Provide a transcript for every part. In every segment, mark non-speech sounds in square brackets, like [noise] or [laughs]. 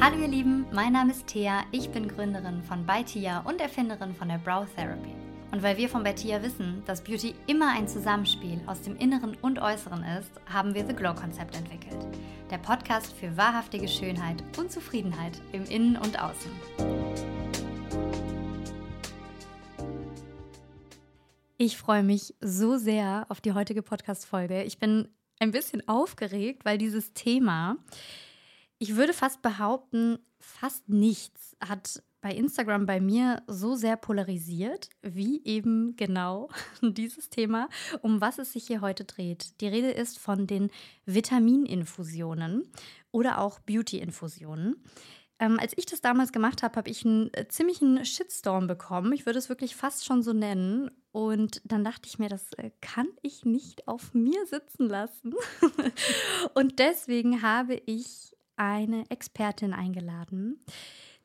Hallo ihr Lieben, mein Name ist Thea, ich bin Gründerin von Baitia und Erfinderin von der Brow Therapy. Und weil wir von Bettia wissen, dass Beauty immer ein Zusammenspiel aus dem Inneren und Äußeren ist, haben wir The Glow-Konzept entwickelt. Der Podcast für wahrhaftige Schönheit und Zufriedenheit im Innen und Außen. Ich freue mich so sehr auf die heutige Podcast-Folge. Ich bin ein bisschen aufgeregt, weil dieses Thema, ich würde fast behaupten, fast nichts hat bei Instagram bei mir so sehr polarisiert, wie eben genau [laughs] dieses Thema, um was es sich hier heute dreht. Die Rede ist von den Vitamininfusionen oder auch Beauty-Infusionen. Ähm, als ich das damals gemacht habe, habe ich einen äh, ziemlichen Shitstorm bekommen. Ich würde es wirklich fast schon so nennen. Und dann dachte ich mir, das äh, kann ich nicht auf mir sitzen lassen. [laughs] und deswegen habe ich eine Expertin eingeladen,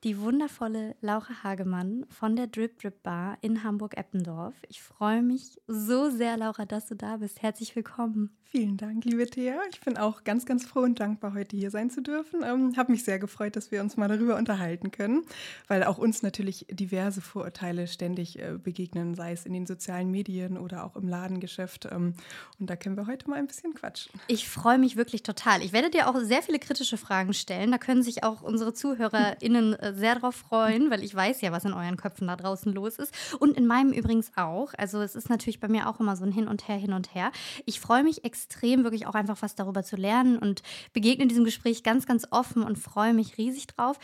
die wundervolle Laura Hagemann von der Drip Drip Bar in Hamburg-Eppendorf. Ich freue mich so sehr, Laura, dass du da bist. Herzlich willkommen. Vielen Dank, liebe Thea. Ich bin auch ganz, ganz froh und dankbar, heute hier sein zu dürfen. Ähm, habe mich sehr gefreut, dass wir uns mal darüber unterhalten können, weil auch uns natürlich diverse Vorurteile ständig äh, begegnen, sei es in den sozialen Medien oder auch im Ladengeschäft. Ähm, und da können wir heute mal ein bisschen quatschen. Ich freue mich wirklich total. Ich werde dir auch sehr viele kritische Fragen stellen. Da können sich auch unsere ZuhörerInnen äh, sehr drauf freuen, weil ich weiß ja, was in euren Köpfen da draußen los ist. Und in meinem übrigens auch. Also es ist natürlich bei mir auch immer so ein Hin und Her, hin und her. Ich freue mich extrem, wirklich auch einfach was darüber zu lernen und begegne diesem Gespräch ganz, ganz offen und freue mich riesig drauf.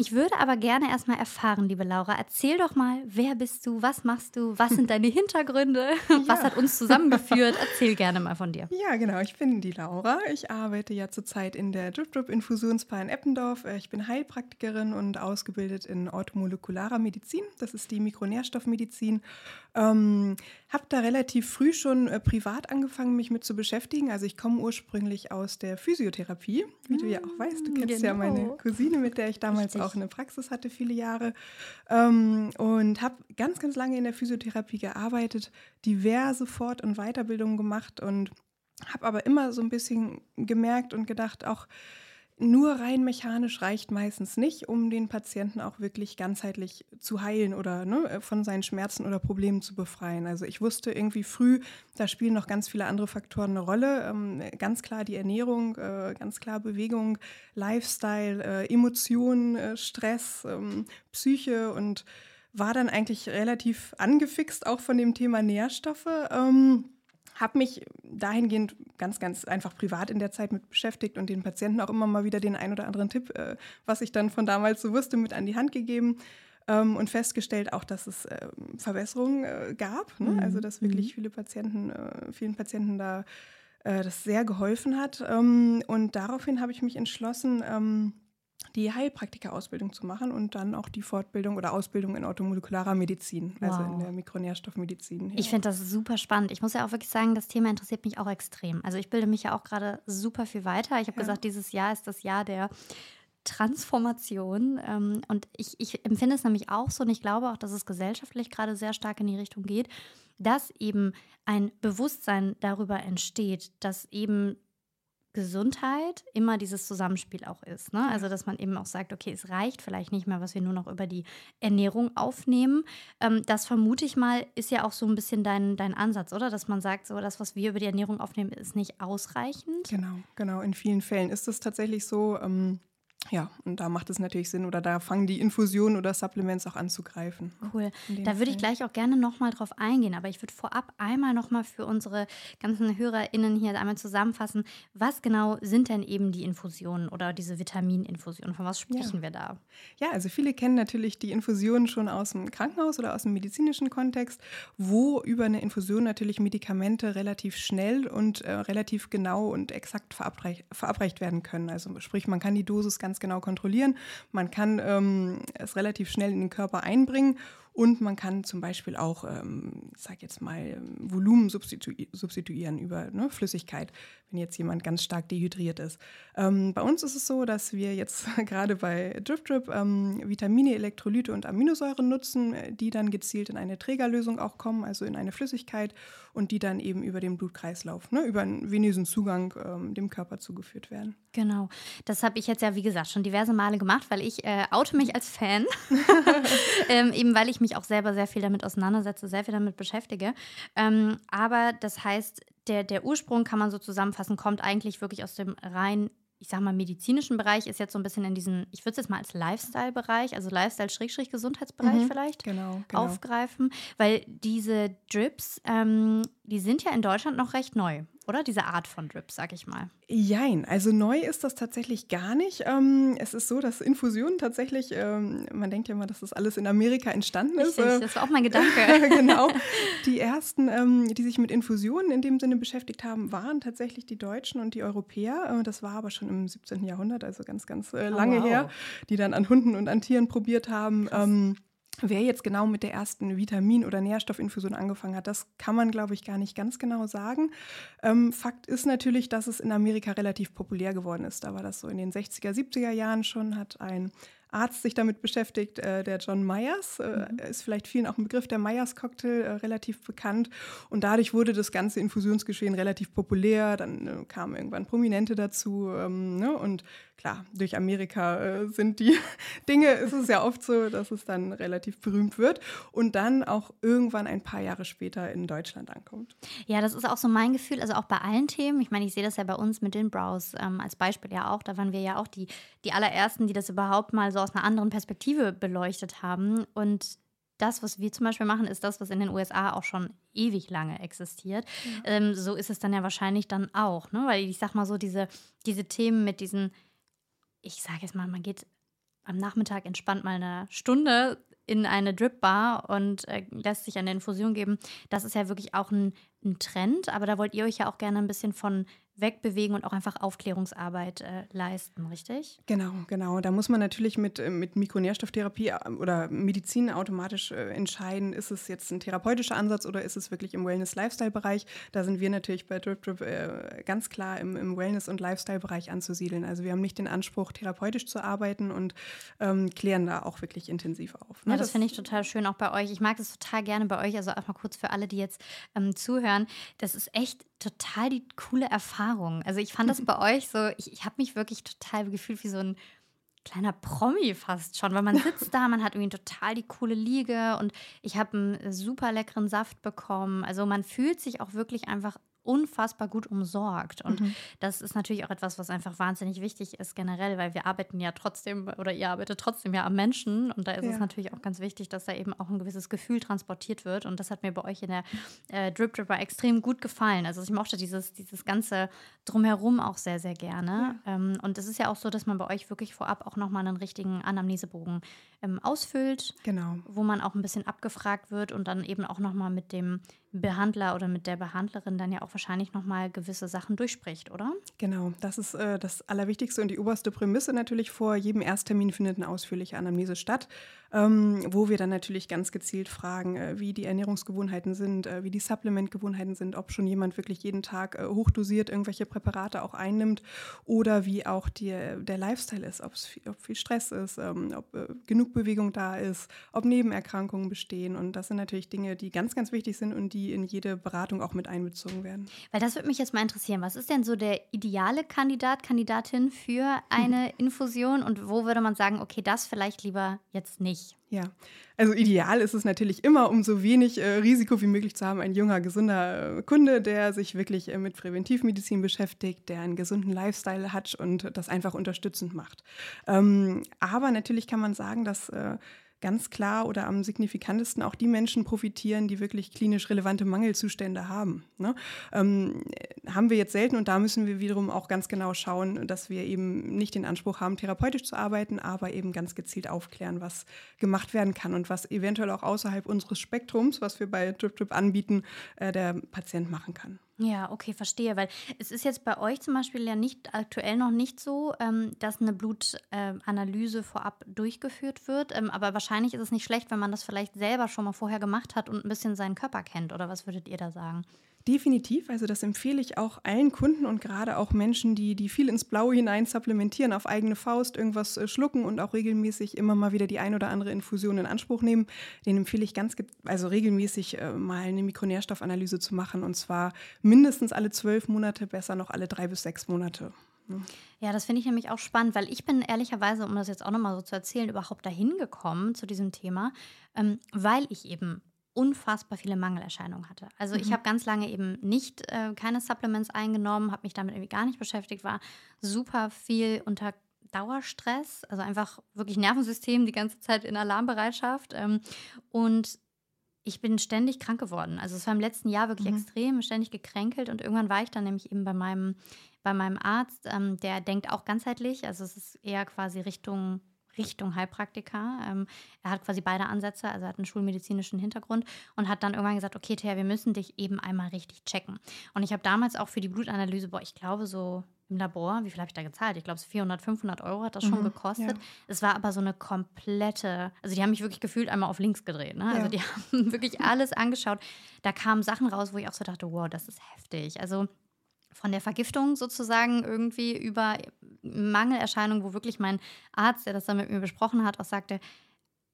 Ich würde aber gerne erstmal erfahren, liebe Laura, erzähl doch mal, wer bist du, was machst du, was sind deine Hintergründe, [laughs] ja. was hat uns zusammengeführt? Erzähl gerne mal von dir. Ja, genau, ich bin die Laura. Ich arbeite ja zurzeit in der Drip Drip Infusionsbar in Eppendorf. Äh, ich bin Heilpraktikerin und ausgebildet in orthomolekularer Medizin. Das ist die Mikronährstoffmedizin. Ähm, habe da relativ früh schon äh, privat angefangen, mich mit zu beschäftigen. Also ich komme ursprünglich aus der Physiotherapie, wie du ja auch weißt. Du kennst genau. ja meine Cousine, mit der ich damals Richtig. auch eine Praxis hatte, viele Jahre. Ähm, und habe ganz, ganz lange in der Physiotherapie gearbeitet, diverse Fort- und Weiterbildungen gemacht und habe aber immer so ein bisschen gemerkt und gedacht, auch nur rein mechanisch reicht meistens nicht, um den Patienten auch wirklich ganzheitlich zu heilen oder ne, von seinen Schmerzen oder Problemen zu befreien. Also ich wusste irgendwie früh, da spielen noch ganz viele andere Faktoren eine Rolle. Ähm, ganz klar die Ernährung, äh, ganz klar Bewegung, Lifestyle, äh, Emotionen, äh, Stress, ähm, Psyche und war dann eigentlich relativ angefixt auch von dem Thema Nährstoffe. Ähm, habe mich dahingehend ganz, ganz einfach privat in der Zeit mit beschäftigt und den Patienten auch immer mal wieder den ein oder anderen Tipp, äh, was ich dann von damals so wusste, mit an die Hand gegeben ähm, und festgestellt auch, dass es äh, Verbesserungen äh, gab. Ne? Mhm. Also dass wirklich mhm. viele Patienten, äh, vielen Patienten da äh, das sehr geholfen hat. Ähm, und daraufhin habe ich mich entschlossen, ähm, die Heilpraktika-Ausbildung zu machen und dann auch die Fortbildung oder Ausbildung in automolekularer Medizin, wow. also in der Mikronährstoffmedizin. Ja. Ich finde das super spannend. Ich muss ja auch wirklich sagen, das Thema interessiert mich auch extrem. Also ich bilde mich ja auch gerade super viel weiter. Ich habe ja. gesagt, dieses Jahr ist das Jahr der Transformation. Ähm, und ich, ich empfinde es nämlich auch so und ich glaube auch, dass es gesellschaftlich gerade sehr stark in die Richtung geht, dass eben ein Bewusstsein darüber entsteht, dass eben Gesundheit immer dieses Zusammenspiel auch ist. Ne? Also, dass man eben auch sagt, okay, es reicht vielleicht nicht mehr, was wir nur noch über die Ernährung aufnehmen. Ähm, das vermute ich mal, ist ja auch so ein bisschen dein, dein Ansatz, oder? Dass man sagt, so das, was wir über die Ernährung aufnehmen, ist nicht ausreichend. Genau, genau. In vielen Fällen ist es tatsächlich so. Ähm ja, und da macht es natürlich Sinn oder da fangen die Infusionen oder Supplements auch an zu greifen. Cool. Da würde ich gleich auch gerne nochmal drauf eingehen, aber ich würde vorab einmal nochmal für unsere ganzen HörerInnen hier einmal zusammenfassen, was genau sind denn eben die Infusionen oder diese Vitamininfusionen? Von was sprechen ja. wir da? Ja, also viele kennen natürlich die Infusionen schon aus dem Krankenhaus oder aus dem medizinischen Kontext, wo über eine Infusion natürlich Medikamente relativ schnell und äh, relativ genau und exakt verabreicht, verabreicht werden können. Also sprich, man kann die Dosis ganz genau kontrollieren. Man kann ähm, es relativ schnell in den Körper einbringen und man kann zum Beispiel auch, ähm, ich sage jetzt mal, Volumen substitu substituieren über ne, Flüssigkeit, wenn jetzt jemand ganz stark dehydriert ist. Ähm, bei uns ist es so, dass wir jetzt [laughs] gerade bei Drip Drip ähm, Vitamine, Elektrolyte und Aminosäuren nutzen, die dann gezielt in eine Trägerlösung auch kommen, also in eine Flüssigkeit und die dann eben über den Blutkreislauf, ne, über einen venösen Zugang ähm, dem Körper zugeführt werden. Genau, das habe ich jetzt ja, wie gesagt, schon diverse Male gemacht, weil ich äh, oute mich als Fan, [laughs] [laughs] ähm, eben weil ich mich auch selber sehr viel damit auseinandersetze, sehr viel damit beschäftige. Ähm, aber das heißt, der, der Ursprung, kann man so zusammenfassen, kommt eigentlich wirklich aus dem rein ich sag mal, medizinischen Bereich ist jetzt so ein bisschen in diesen, ich würde es jetzt mal als Lifestyle-Bereich, also Lifestyle-Gesundheitsbereich mhm, vielleicht genau, genau. aufgreifen, weil diese Drips, ähm, die sind ja in Deutschland noch recht neu oder? Diese Art von Drip, sag ich mal. Jein, also neu ist das tatsächlich gar nicht. Ähm, es ist so, dass Infusionen tatsächlich, ähm, man denkt ja immer, dass das alles in Amerika entstanden ist. Richtig, äh, das war auch mein Gedanke. [laughs] genau. [laughs] Die ersten, ähm, die sich mit Infusionen in dem Sinne beschäftigt haben, waren tatsächlich die Deutschen und die Europäer. Äh, das war aber schon im 17. Jahrhundert, also ganz, ganz äh, lange oh, wow. her, die dann an Hunden und an Tieren probiert haben. Wer jetzt genau mit der ersten Vitamin- oder Nährstoffinfusion angefangen hat, das kann man, glaube ich, gar nicht ganz genau sagen. Ähm, Fakt ist natürlich, dass es in Amerika relativ populär geworden ist. Da war das so in den 60er, 70er Jahren schon, hat ein Arzt sich damit beschäftigt, äh, der John Myers. Äh, mhm. Ist vielleicht vielen auch ein Begriff, der Myers-Cocktail, äh, relativ bekannt. Und dadurch wurde das ganze Infusionsgeschehen relativ populär. Dann äh, kamen irgendwann Prominente dazu. Ähm, ne? Und klar, durch Amerika äh, sind die [laughs] Dinge, ist es ja oft so, dass es dann relativ berühmt wird und dann auch irgendwann ein paar Jahre später in Deutschland ankommt. Ja, das ist auch so mein Gefühl, also auch bei allen Themen. Ich meine, ich sehe das ja bei uns mit den Brows ähm, als Beispiel ja auch. Da waren wir ja auch die, die allerersten, die das überhaupt mal so aus einer anderen Perspektive beleuchtet haben. Und das, was wir zum Beispiel machen, ist das, was in den USA auch schon ewig lange existiert. Ja. Ähm, so ist es dann ja wahrscheinlich dann auch, ne? Weil ich sag mal so, diese, diese Themen mit diesen ich sage jetzt mal, man geht am Nachmittag entspannt mal eine Stunde in eine Drip-Bar und äh, lässt sich eine Infusion geben. Das ist ja wirklich auch ein, ein Trend, aber da wollt ihr euch ja auch gerne ein bisschen von wegbewegen und auch einfach Aufklärungsarbeit äh, leisten, richtig? Genau, genau. Da muss man natürlich mit, äh, mit Mikronährstofftherapie äh, oder Medizin automatisch äh, entscheiden, ist es jetzt ein therapeutischer Ansatz oder ist es wirklich im Wellness-Lifestyle-Bereich. Da sind wir natürlich bei Drip Drip äh, ganz klar im, im Wellness- und Lifestyle-Bereich anzusiedeln. Also wir haben nicht den Anspruch, therapeutisch zu arbeiten und ähm, klären da auch wirklich intensiv auf. Ne? Ja, das, das finde ich total schön auch bei euch. Ich mag das total gerne bei euch. Also auch mal kurz für alle, die jetzt ähm, zuhören. Das ist echt total die coole Erfahrung. Also ich fand das bei euch so, ich, ich habe mich wirklich total gefühlt wie so ein kleiner Promi fast schon, weil man [laughs] sitzt da, man hat irgendwie total die coole Liege und ich habe einen super leckeren Saft bekommen. Also man fühlt sich auch wirklich einfach unfassbar gut umsorgt. Und mhm. das ist natürlich auch etwas, was einfach wahnsinnig wichtig ist generell, weil wir arbeiten ja trotzdem oder ihr arbeitet trotzdem ja am Menschen. Und da ist ja. es natürlich auch ganz wichtig, dass da eben auch ein gewisses Gefühl transportiert wird. Und das hat mir bei euch in der äh, Drip Dripper extrem gut gefallen. Also ich mochte dieses, dieses ganze Drumherum auch sehr, sehr gerne. Ja. Ähm, und es ist ja auch so, dass man bei euch wirklich vorab auch nochmal einen richtigen Anamnesebogen ähm, ausfüllt. Genau. Wo man auch ein bisschen abgefragt wird und dann eben auch nochmal mit dem Behandler oder mit der Behandlerin dann ja auch wahrscheinlich nochmal gewisse Sachen durchspricht, oder? Genau, das ist äh, das Allerwichtigste und die oberste Prämisse natürlich. Vor jedem Ersttermin findet eine ausführliche Anamnese statt, ähm, wo wir dann natürlich ganz gezielt fragen, äh, wie die Ernährungsgewohnheiten sind, äh, wie die Supplementgewohnheiten sind, ob schon jemand wirklich jeden Tag äh, hochdosiert irgendwelche Präparate auch einnimmt oder wie auch die, der Lifestyle ist, viel, ob viel Stress ist, ähm, ob äh, genug Bewegung da ist, ob Nebenerkrankungen bestehen. Und das sind natürlich Dinge, die ganz, ganz wichtig sind und die die in jede Beratung auch mit einbezogen werden. Weil das würde mich jetzt mal interessieren. Was ist denn so der ideale Kandidat, Kandidatin für eine Infusion und wo würde man sagen, okay, das vielleicht lieber jetzt nicht? Ja, also ideal ist es natürlich immer, um so wenig äh, Risiko wie möglich zu haben, ein junger, gesunder äh, Kunde, der sich wirklich äh, mit Präventivmedizin beschäftigt, der einen gesunden Lifestyle hat und das einfach unterstützend macht. Ähm, aber natürlich kann man sagen, dass äh, ganz klar oder am signifikantesten auch die Menschen profitieren, die wirklich klinisch relevante Mangelzustände haben. Ne? Ähm, haben wir jetzt selten und da müssen wir wiederum auch ganz genau schauen, dass wir eben nicht den Anspruch haben, therapeutisch zu arbeiten, aber eben ganz gezielt aufklären, was gemacht werden kann und was eventuell auch außerhalb unseres Spektrums, was wir bei Drip Drip anbieten, äh, der Patient machen kann. Ja, okay, verstehe. Weil es ist jetzt bei euch zum Beispiel ja nicht aktuell noch nicht so, ähm, dass eine Blutanalyse äh, vorab durchgeführt wird. Ähm, aber wahrscheinlich ist es nicht schlecht, wenn man das vielleicht selber schon mal vorher gemacht hat und ein bisschen seinen Körper kennt. Oder was würdet ihr da sagen? Definitiv, also das empfehle ich auch allen Kunden und gerade auch Menschen, die, die viel ins Blaue hinein supplementieren, auf eigene Faust irgendwas äh, schlucken und auch regelmäßig immer mal wieder die ein oder andere Infusion in Anspruch nehmen. Den empfehle ich ganz, also regelmäßig äh, mal eine Mikronährstoffanalyse zu machen und zwar mindestens alle zwölf Monate, besser noch alle drei bis sechs Monate. Ja, das finde ich nämlich auch spannend, weil ich bin ehrlicherweise, um das jetzt auch nochmal so zu erzählen, überhaupt dahin gekommen zu diesem Thema, ähm, weil ich eben unfassbar viele Mangelerscheinungen hatte. Also mhm. ich habe ganz lange eben nicht äh, keine Supplements eingenommen, habe mich damit irgendwie gar nicht beschäftigt, war super viel unter Dauerstress, also einfach wirklich Nervensystem die ganze Zeit in Alarmbereitschaft ähm, und ich bin ständig krank geworden. Also es war im letzten Jahr wirklich mhm. extrem, ständig gekränkelt und irgendwann war ich dann nämlich eben bei meinem, bei meinem Arzt, ähm, der denkt auch ganzheitlich, also es ist eher quasi Richtung Richtung Heilpraktiker. Ähm, er hat quasi beide Ansätze, also er hat einen schulmedizinischen Hintergrund und hat dann irgendwann gesagt, okay, Thea, wir müssen dich eben einmal richtig checken. Und ich habe damals auch für die Blutanalyse, boah, ich glaube so im Labor, wie viel habe ich da gezahlt? Ich glaube, 400, 500 Euro hat das schon mhm, gekostet. Ja. Es war aber so eine komplette, also die haben mich wirklich gefühlt einmal auf links gedreht. Ne? Also ja. die [laughs] haben wirklich alles angeschaut. Da kamen Sachen raus, wo ich auch so dachte, wow, das ist heftig. Also von der Vergiftung sozusagen irgendwie über Mangelerscheinungen, wo wirklich mein Arzt, der das dann mit mir besprochen hat, auch sagte,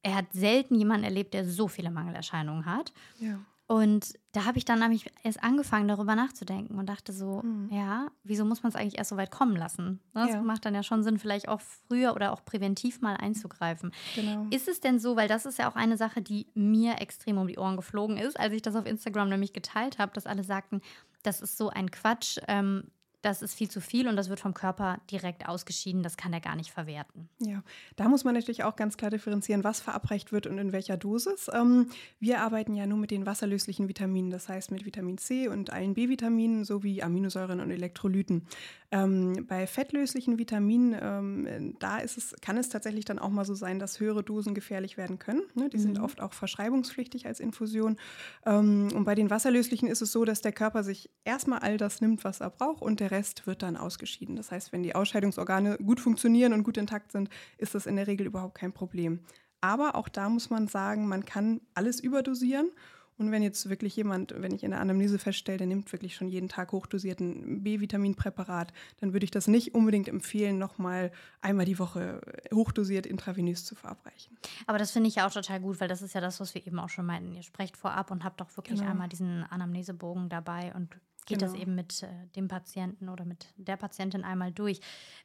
er hat selten jemanden erlebt, der so viele Mangelerscheinungen hat. Ja. Und da habe ich dann nämlich erst angefangen, darüber nachzudenken und dachte so, mhm. ja, wieso muss man es eigentlich erst so weit kommen lassen? Das ja. macht dann ja schon Sinn, vielleicht auch früher oder auch präventiv mal einzugreifen. Genau. Ist es denn so, weil das ist ja auch eine Sache, die mir extrem um die Ohren geflogen ist, als ich das auf Instagram nämlich geteilt habe, dass alle sagten, das ist so ein Quatsch. Ähm, das ist viel zu viel und das wird vom Körper direkt ausgeschieden, das kann er gar nicht verwerten. Ja, da muss man natürlich auch ganz klar differenzieren, was verabreicht wird und in welcher Dosis. Ähm, wir arbeiten ja nur mit den wasserlöslichen Vitaminen, das heißt mit Vitamin C und allen B-Vitaminen sowie Aminosäuren und Elektrolyten. Ähm, bei fettlöslichen Vitaminen, ähm, da ist es, kann es tatsächlich dann auch mal so sein, dass höhere Dosen gefährlich werden können. Ne? Die mhm. sind oft auch verschreibungspflichtig als Infusion. Ähm, und bei den wasserlöslichen ist es so, dass der Körper sich erstmal all das nimmt, was er braucht und der Rest wird dann ausgeschieden. Das heißt, wenn die Ausscheidungsorgane gut funktionieren und gut intakt sind, ist das in der Regel überhaupt kein Problem. Aber auch da muss man sagen, man kann alles überdosieren. Und wenn jetzt wirklich jemand, wenn ich in der Anamnese feststelle, der nimmt wirklich schon jeden Tag hochdosierten B-Vitaminpräparat, dann würde ich das nicht unbedingt empfehlen, nochmal einmal die Woche hochdosiert intravenös zu verabreichen. Aber das finde ich ja auch total gut, weil das ist ja das, was wir eben auch schon meinten. Ihr sprecht vorab und habt doch wirklich genau. einmal diesen Anamnesebogen dabei und geht genau. das eben mit äh, dem Patienten oder mit der Patientin einmal durch.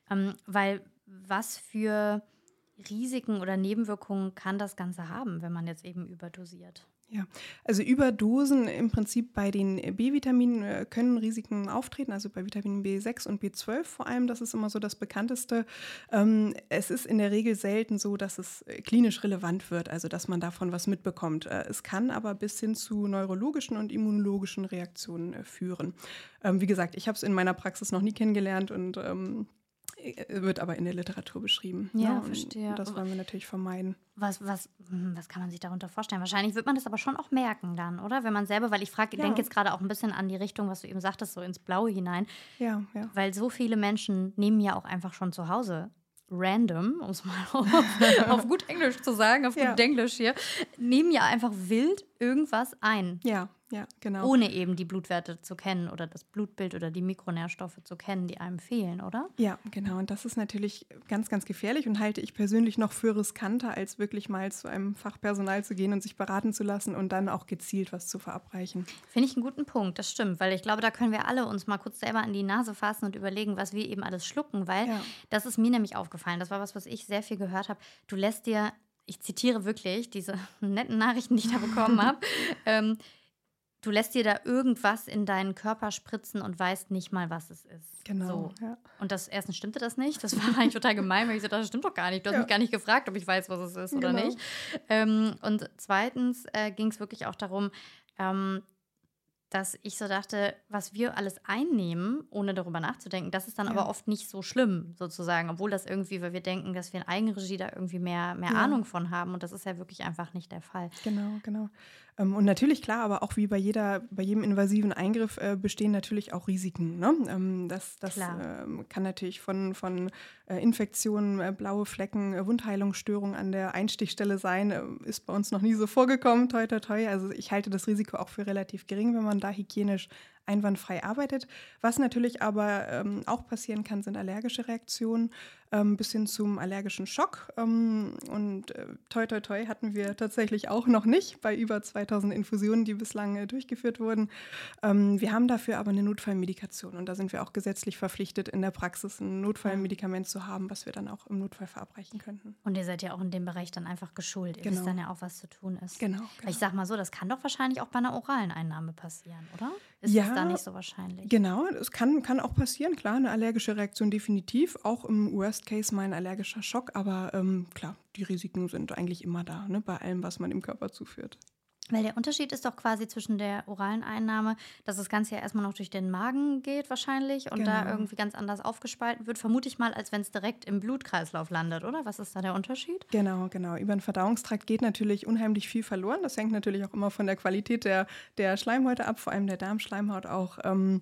Ähm, weil was für Risiken oder Nebenwirkungen kann das Ganze haben, wenn man jetzt eben überdosiert? Ja, also Überdosen im Prinzip bei den B-Vitaminen äh, können Risiken auftreten, also bei Vitamin B6 und B12 vor allem, das ist immer so das bekannteste. Ähm, es ist in der Regel selten so, dass es äh, klinisch relevant wird, also dass man davon was mitbekommt. Äh, es kann aber bis hin zu neurologischen und immunologischen Reaktionen führen. Ähm, wie gesagt, ich habe es in meiner Praxis noch nie kennengelernt und ähm, äh, wird aber in der Literatur beschrieben. Ja, ne? verstehe. das wollen wir natürlich vermeiden. Was, was, hm, was kann man sich darunter vorstellen? Wahrscheinlich wird man das aber schon auch merken dann, oder? Wenn man selber, weil ich frage, ja. denke jetzt gerade auch ein bisschen an die Richtung, was du eben sagtest, so ins Blaue hinein. Ja, ja. Weil so viele Menschen nehmen ja auch einfach schon zu Hause random, um es mal [laughs] auf, auf, gut Englisch zu sagen, auf ja. gut Englisch hier, nehmen ja einfach wild irgendwas ein. Ja, Ja, genau. Ohne eben die Blutwerte zu kennen oder das Blutbild oder die Mikronährstoffe zu kennen, die einem fehlen, oder? Ja, genau. Und das ist natürlich ganz, ganz gefährlich und halte ich persönlich noch für riskanter, als wirklich mal zu einem Fachpersonal zu gehen und sich beraten zu lassen und dann auch gezielt was zu verabreichen. Finde ich einen guten Punkt, das stimmt, weil ich glaube, da können wir alle uns mal kurz selber an die Nase fassen und überlegen, was wir eben alles schlucken, weil ja. das ist mir nämlich aufgefallen. Das war was, was ich sehr viel gehört habe. Du lässt dir, ich zitiere wirklich diese [laughs] netten Nachrichten, die ich da bekommen [laughs] habe, ähm, du lässt dir da irgendwas in deinen Körper spritzen und weißt nicht mal, was es ist. Genau. So. Ja. Und das erstens stimmte das nicht. Das war [laughs] eigentlich total gemein, weil ich dachte, das stimmt doch gar nicht. Du hast ja. mich gar nicht gefragt, ob ich weiß, was es ist oder genau. nicht. Ähm, und zweitens äh, ging es wirklich auch darum, ähm, dass ich so dachte, was wir alles einnehmen, ohne darüber nachzudenken, das ist dann ja. aber oft nicht so schlimm, sozusagen, obwohl das irgendwie, weil wir denken, dass wir in Eigenregie da irgendwie mehr, mehr ja. Ahnung von haben und das ist ja wirklich einfach nicht der Fall. Genau, genau. Ähm, und natürlich, klar, aber auch wie bei, jeder, bei jedem invasiven Eingriff äh, bestehen natürlich auch Risiken. Ne? Ähm, das das ähm, kann natürlich von, von äh, Infektionen, äh, blaue Flecken, Wundheilungsstörungen an der Einstichstelle sein. Ist bei uns noch nie so vorgekommen, toi, toi, toi. Also ich halte das Risiko auch für relativ gering, wenn man da hygienisch einwandfrei arbeitet. Was natürlich aber ähm, auch passieren kann, sind allergische Reaktionen ähm, bis hin zum allergischen Schock. Ähm, und äh, toi, toi, toi hatten wir tatsächlich auch noch nicht bei über 2000 Infusionen, die bislang äh, durchgeführt wurden. Ähm, wir haben dafür aber eine Notfallmedikation und da sind wir auch gesetzlich verpflichtet, in der Praxis ein Notfallmedikament zu haben, was wir dann auch im Notfall verabreichen könnten. Und ihr seid ja auch in dem Bereich dann einfach geschult. Ihr genau. wisst dann ja auch, was zu tun ist. Genau, genau. Ich sag mal so, das kann doch wahrscheinlich auch bei einer oralen Einnahme passieren, oder? Ist ja, das da nicht so wahrscheinlich? Genau, es kann, kann auch passieren, klar, eine allergische Reaktion definitiv, auch im Worst Case mal ein allergischer Schock, aber ähm, klar, die Risiken sind eigentlich immer da, ne, bei allem, was man dem Körper zuführt. Weil der Unterschied ist doch quasi zwischen der oralen Einnahme, dass das Ganze ja erstmal noch durch den Magen geht wahrscheinlich und genau. da irgendwie ganz anders aufgespalten wird, vermute ich mal, als wenn es direkt im Blutkreislauf landet, oder? Was ist da der Unterschied? Genau, genau. Über den Verdauungstrakt geht natürlich unheimlich viel verloren. Das hängt natürlich auch immer von der Qualität der, der Schleimhäute ab, vor allem der Darmschleimhaut auch. Ähm,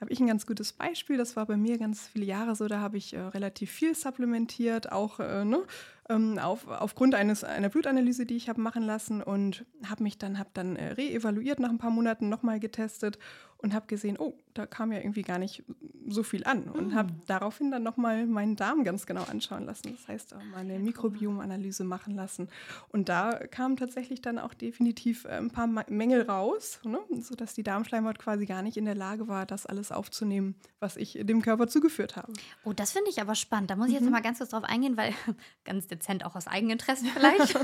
da habe ich ein ganz gutes Beispiel. Das war bei mir ganz viele Jahre so. Da habe ich äh, relativ viel supplementiert, auch äh, ne, ähm, auf, aufgrund eines, einer Blutanalyse, die ich habe machen lassen und habe mich dann, hab dann äh, reevaluiert nach ein paar Monaten nochmal getestet und habe gesehen, oh, da kam ja irgendwie gar nicht so viel an und mhm. habe daraufhin dann nochmal meinen Darm ganz genau anschauen lassen. Das heißt, meine Mikrobiomanalyse machen lassen. Und da kamen tatsächlich dann auch definitiv äh, ein paar Mängel raus, ne? sodass die Darmschleimhaut quasi gar nicht in der Lage war, das alles aufzunehmen, was ich dem Körper zugeführt habe. Oh, das finde ich aber spannend. Da muss ich jetzt mhm. mal ganz kurz drauf eingehen, weil [laughs] ganz dezent auch aus Eigeninteresse vielleicht.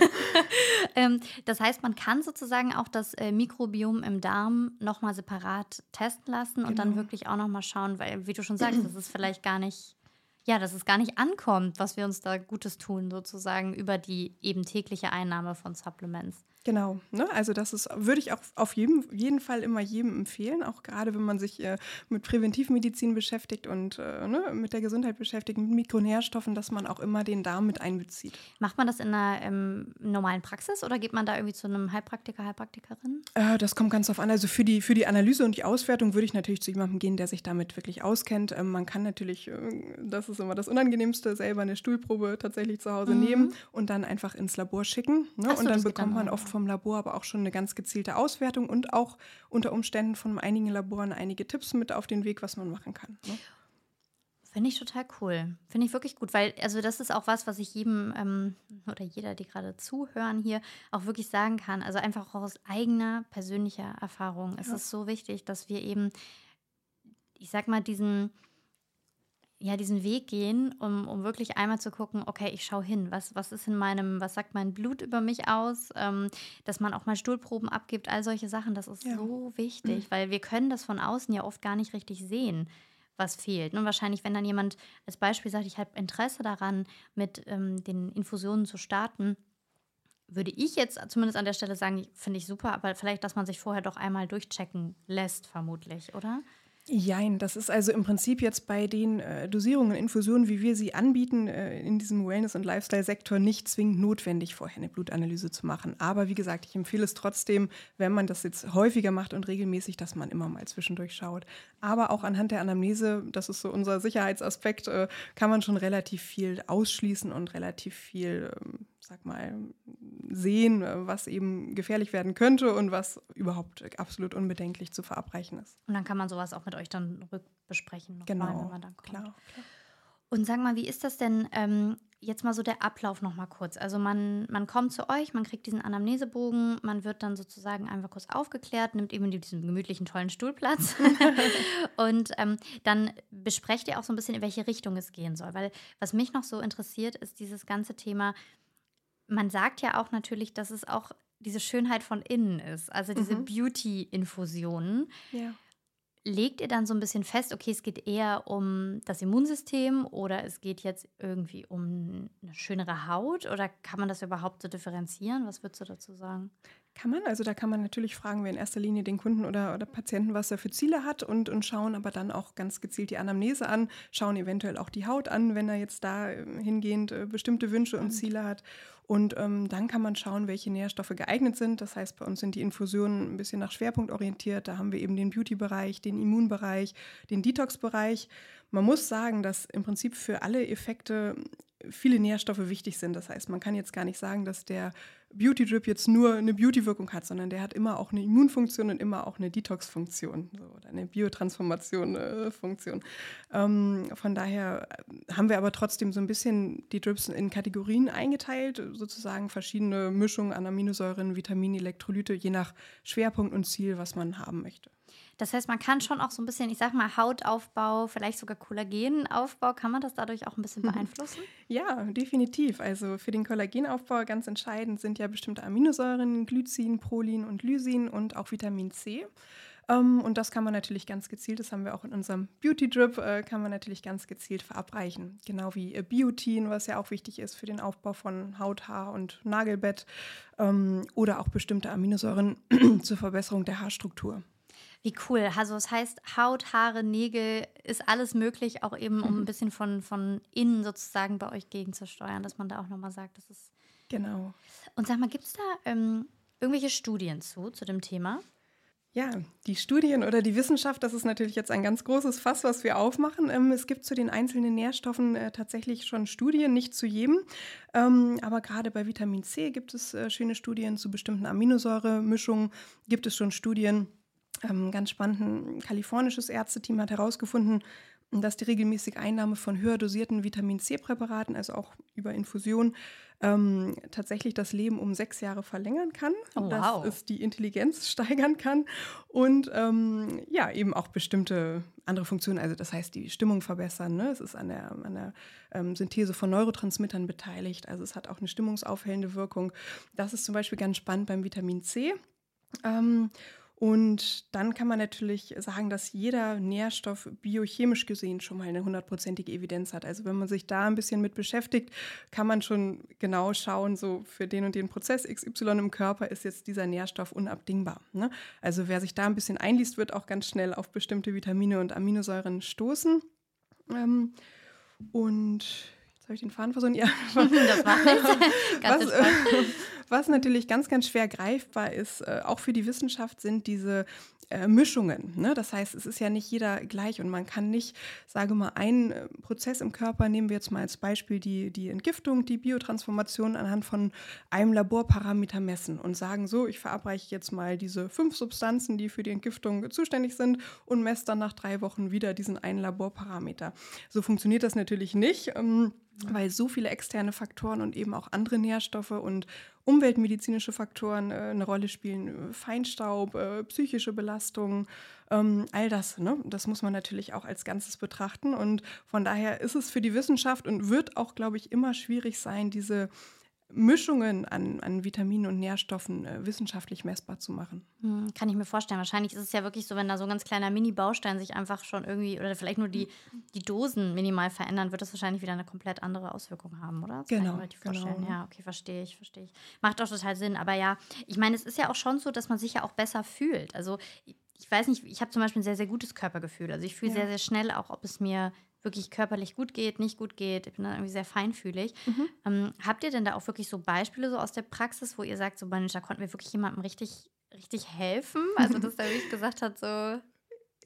[laughs] ähm, das heißt, man kann sozusagen auch das äh, Mikrobiom im Darm nochmal separat testen lassen und dann genau. wirklich auch nochmal schauen, weil, wie du schon sagst, das ist vielleicht gar nicht, ja, dass es gar nicht ankommt, was wir uns da Gutes tun, sozusagen über die eben tägliche Einnahme von Supplements. Genau, ne? also das ist, würde ich auch auf jedem, jeden Fall immer jedem empfehlen, auch gerade wenn man sich äh, mit Präventivmedizin beschäftigt und äh, ne, mit der Gesundheit beschäftigt, mit Mikronährstoffen, dass man auch immer den Darm mit einbezieht. Macht man das in einer ähm, normalen Praxis oder geht man da irgendwie zu einem Heilpraktiker, Heilpraktikerin? Äh, das kommt ganz drauf an. Also für die, für die Analyse und die Auswertung würde ich natürlich zu jemandem gehen, der sich damit wirklich auskennt. Ähm, man kann natürlich, äh, das ist immer das Unangenehmste, selber eine Stuhlprobe tatsächlich zu Hause mhm. nehmen und dann einfach ins Labor schicken. Ne? So, und dann bekommt man oft vom Labor aber auch schon eine ganz gezielte Auswertung und auch unter Umständen von einigen Laboren einige Tipps mit auf den Weg, was man machen kann. Ne? Finde ich total cool. Finde ich wirklich gut, weil also das ist auch was, was ich jedem ähm, oder jeder, die gerade zuhören hier, auch wirklich sagen kann. Also einfach auch aus eigener persönlicher Erfahrung. Ja. Es ist so wichtig, dass wir eben, ich sag mal, diesen ja, diesen Weg gehen, um, um wirklich einmal zu gucken, okay, ich schaue hin, was, was ist in meinem, was sagt mein Blut über mich aus, ähm, dass man auch mal Stuhlproben abgibt, all solche Sachen, das ist ja. so wichtig, mhm. weil wir können das von außen ja oft gar nicht richtig sehen, was fehlt. Und wahrscheinlich, wenn dann jemand als Beispiel sagt, ich habe Interesse daran, mit ähm, den Infusionen zu starten, würde ich jetzt zumindest an der Stelle sagen, finde ich super, aber vielleicht, dass man sich vorher doch einmal durchchecken lässt, vermutlich, oder? Jein, das ist also im Prinzip jetzt bei den äh, Dosierungen, Infusionen, wie wir sie anbieten, äh, in diesem Wellness- und Lifestyle-Sektor nicht zwingend notwendig, vorher eine Blutanalyse zu machen. Aber wie gesagt, ich empfehle es trotzdem, wenn man das jetzt häufiger macht und regelmäßig, dass man immer mal zwischendurch schaut. Aber auch anhand der Anamnese, das ist so unser Sicherheitsaspekt, äh, kann man schon relativ viel ausschließen und relativ viel, ähm, sag mal, sehen, was eben gefährlich werden könnte und was überhaupt absolut unbedenklich zu verabreichen ist. Und dann kann man sowas auch mit euch dann rückbesprechen. Genau, mal, wenn man dann kommt. klar. klar. Und sag mal, wie ist das denn ähm, jetzt mal so der Ablauf noch mal kurz? Also man, man kommt zu euch, man kriegt diesen Anamnesebogen, man wird dann sozusagen einfach kurz aufgeklärt, nimmt eben diesen gemütlichen, tollen Stuhlplatz [laughs] und ähm, dann besprecht ihr auch so ein bisschen, in welche Richtung es gehen soll. Weil was mich noch so interessiert, ist dieses ganze Thema, man sagt ja auch natürlich, dass es auch diese Schönheit von innen ist, also diese Mhm. Beauty-Infusionen Ja. legt ihr dann so ein bisschen fest, okay, es geht eher um das Immunsystem oder es geht jetzt irgendwie um eine schönere Haut oder kann man das überhaupt so differenzieren? Was würdest du dazu sagen? Kann man, also da kann man natürlich fragen, wer in erster Linie den Kunden oder, oder Patienten, was er für Ziele hat und, und schauen aber dann auch ganz gezielt die Anamnese an, schauen eventuell auch die Haut an, wenn er jetzt da äh, hingehend äh, bestimmte Wünsche und Ziele hat. Und ähm, dann kann man schauen, welche Nährstoffe geeignet sind. Das heißt, bei uns sind die Infusionen ein bisschen nach Schwerpunkt orientiert. Da haben wir eben den Beauty-Bereich, den Immunbereich, den Detox-Bereich. Man muss sagen, dass im Prinzip für alle Effekte viele Nährstoffe wichtig sind. Das heißt, man kann jetzt gar nicht sagen, dass der Beauty Drip jetzt nur eine Beauty-Wirkung hat, sondern der hat immer auch eine Immunfunktion und immer auch eine Detox-Funktion so, oder eine Biotransformation-Funktion. ähm, von daher haben wir aber trotzdem so ein bisschen die Drips in Kategorien eingeteilt, sozusagen verschiedene Mischungen an Aminosäuren, Vitaminen, Elektrolyte, je nach Schwerpunkt und Ziel, was man haben möchte. Das heißt, man kann schon auch so ein bisschen, ich sag mal, Hautaufbau, vielleicht sogar Kollagenaufbau, kann man das dadurch auch ein bisschen beeinflussen? Ja, definitiv. Also für den Kollagenaufbau ganz entscheidend sind ja bestimmte Aminosäuren, Glycin, Prolin und Lysin und auch Vitamin C. Ähm, und das kann man natürlich ganz gezielt, das haben wir auch in unserem Beauty Drip, äh, kann man natürlich ganz gezielt verabreichen. Genau wie äh, Biotin, was ja auch wichtig ist für den Aufbau von Haut, Haar und Nagelbett. Ähm, oder auch bestimmte Aminosäuren [clears throat] zur Verbesserung der Haarstruktur. Wie cool. Also das heißt, Haut, Haare, Nägel ist alles möglich, auch eben um ein bisschen von, von innen sozusagen bei euch gegenzusteuern, dass man da auch nochmal sagt, das ist. Genau. Und sag mal, gibt es da ähm, irgendwelche Studien zu, zu dem Thema? Ja, die Studien oder die Wissenschaft, das ist natürlich jetzt ein ganz großes Fass, was wir aufmachen. Ähm, es gibt zu den einzelnen Nährstoffen äh, tatsächlich schon Studien, nicht zu jedem. Ähm, aber gerade bei Vitamin C gibt es äh, schöne Studien zu bestimmten Aminosäuremischungen, gibt es schon Studien. Ähm, ganz spannend, ein kalifornisches Ärzteteam hat herausgefunden, dass die regelmäßige Einnahme von höher dosierten Vitamin C-Präparaten, also auch über Infusion, ähm, tatsächlich das Leben um sechs Jahre verlängern kann, Oh, dass wow. es die Intelligenz [laughs] steigern kann und ähm, ja, eben auch bestimmte andere Funktionen, also das heißt die Stimmung verbessern. Ne? Es ist an der, an der ähm, Synthese von Neurotransmittern beteiligt, also es hat auch eine stimmungsaufhellende Wirkung. Das ist zum Beispiel ganz spannend beim Vitamin C. Und dann kann man natürlich sagen, dass jeder Nährstoff biochemisch gesehen schon mal eine hundertprozentige Evidenz hat. Also wenn man sich da ein bisschen mit beschäftigt, kann man schon genau schauen, so für den und den Prozess XY im Körper ist jetzt dieser Nährstoff unabdingbar. Ne? Also wer sich da ein bisschen einliest, wird auch ganz schnell auf bestimmte Vitamine und Aminosäuren stoßen. Ähm, und habe ich den Faden verloren. Ja, [laughs] Das [laughs] nichts. [laughs] Ganz was, was natürlich ganz, ganz schwer greifbar ist, äh, auch für die Wissenschaft, sind diese äh, Mischungen. Ne? Das heißt, es ist ja nicht jeder gleich und man kann nicht, sage mal, einen äh, Prozess im Körper, nehmen wir jetzt mal als Beispiel die, die Entgiftung, die Biotransformation anhand von einem Laborparameter messen und sagen, so, ich verabreiche jetzt mal diese fünf Substanzen, die für die Entgiftung zuständig sind und messe dann nach drei Wochen wieder diesen einen Laborparameter. So funktioniert das natürlich nicht. Ähm, weil so viele externe Faktoren und eben auch andere Nährstoffe und umweltmedizinische Faktoren äh, eine Rolle spielen, Feinstaub, äh, psychische Belastungen, ähm, all das. Ne? Das muss man natürlich auch als Ganzes betrachten und von daher ist es für die Wissenschaft und wird auch, glaube ich, immer schwierig sein, diese Mischungen an, an Vitaminen und Nährstoffen äh, wissenschaftlich messbar zu machen. Hm, Kann ich mir vorstellen. Wahrscheinlich ist es ja wirklich so, wenn da so ein ganz kleiner Mini-Baustein sich einfach schon irgendwie oder vielleicht nur die, die Dosen minimal verändern, wird das wahrscheinlich wieder eine komplett andere Auswirkung haben, oder? Das kann ich Genau, mir relativ genau. vorstellen. Ja, okay, verstehe ich, verstehe ich. Macht auch total Sinn. Aber ja, ich meine, es ist ja auch schon so, dass man sich ja auch besser fühlt. Also ich weiß nicht, ich habe zum Beispiel ein sehr, sehr gutes Körpergefühl. Also ich fühle Ja. sehr, sehr schnell auch, ob es mir wirklich körperlich gut geht, nicht gut geht. Ich bin da irgendwie sehr feinfühlig. Mhm. Ähm, habt ihr denn da auch wirklich so Beispiele so aus der Praxis, wo ihr sagt, so Mensch, da konnten wir wirklich jemandem richtig, richtig helfen? Also dass der [laughs] wirklich gesagt hat, so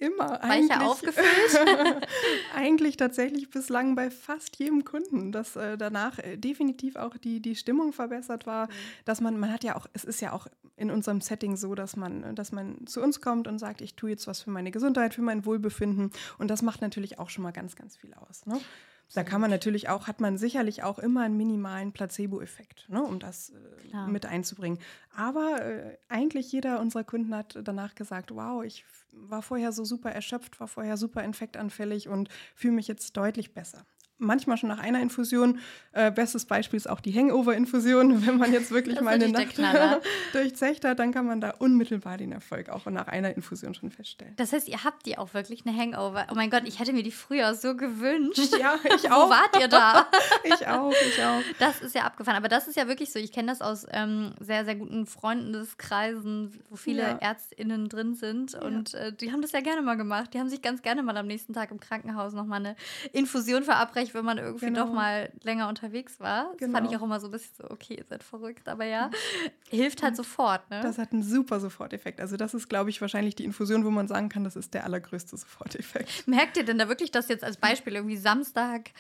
Immer. Weicher aufgefüllt? [laughs] eigentlich tatsächlich bislang bei fast jedem Kunden, dass äh, danach äh, definitiv auch die, die Stimmung verbessert war. Mhm. Dass man, man hat ja auch, es ist ja auch in unserem Setting so, dass man, dass man zu uns kommt und sagt, ich tue jetzt was für meine Gesundheit, für mein Wohlbefinden. Und das macht natürlich auch schon mal ganz, ganz viel aus. Ne? Da kann man natürlich auch, hat man sicherlich auch immer einen minimalen Placebo-Effekt, ne, um das äh, mit einzubringen. Aber äh, eigentlich jeder unserer Kunden hat danach gesagt, wow, ich war vorher so super erschöpft, war vorher super infektanfällig und fühle mich jetzt deutlich besser manchmal schon nach einer Infusion. Äh, bestes Beispiel ist auch die Hangover-Infusion. [laughs] Wenn man jetzt wirklich mal eine Nacht [laughs] durchzecht hat, dann kann man da unmittelbar den Erfolg auch nach einer Infusion schon feststellen. Das heißt, ihr habt die auch wirklich eine Hangover. Oh mein Gott, ich hätte mir die früher so gewünscht. Ja, ich auch. Wo wart ihr da? [laughs] ich auch, ich auch. Das ist ja abgefahren. Aber das ist ja wirklich so. Ich kenne das aus ähm, sehr, sehr guten Freunden des Kreisen, wo viele ja. ÄrztInnen drin sind. Und äh, die haben das ja gerne mal gemacht. Die haben sich ganz gerne mal am nächsten Tag im Krankenhaus nochmal eine Infusion verabreicht hilfreich, wenn man irgendwie genau. doch mal länger unterwegs war. Das genau. fand ich genau. auch immer so ein bisschen so, okay, ihr seid verrückt, aber ja, hilft halt sofort. Ne? Das hat einen super Soforteffekt. Also das ist, glaube ich, wahrscheinlich die Infusion, wo man sagen kann, das ist der allergrößte Soforteffekt. Merkt ihr denn da wirklich, dass jetzt als Beispiel irgendwie Samstag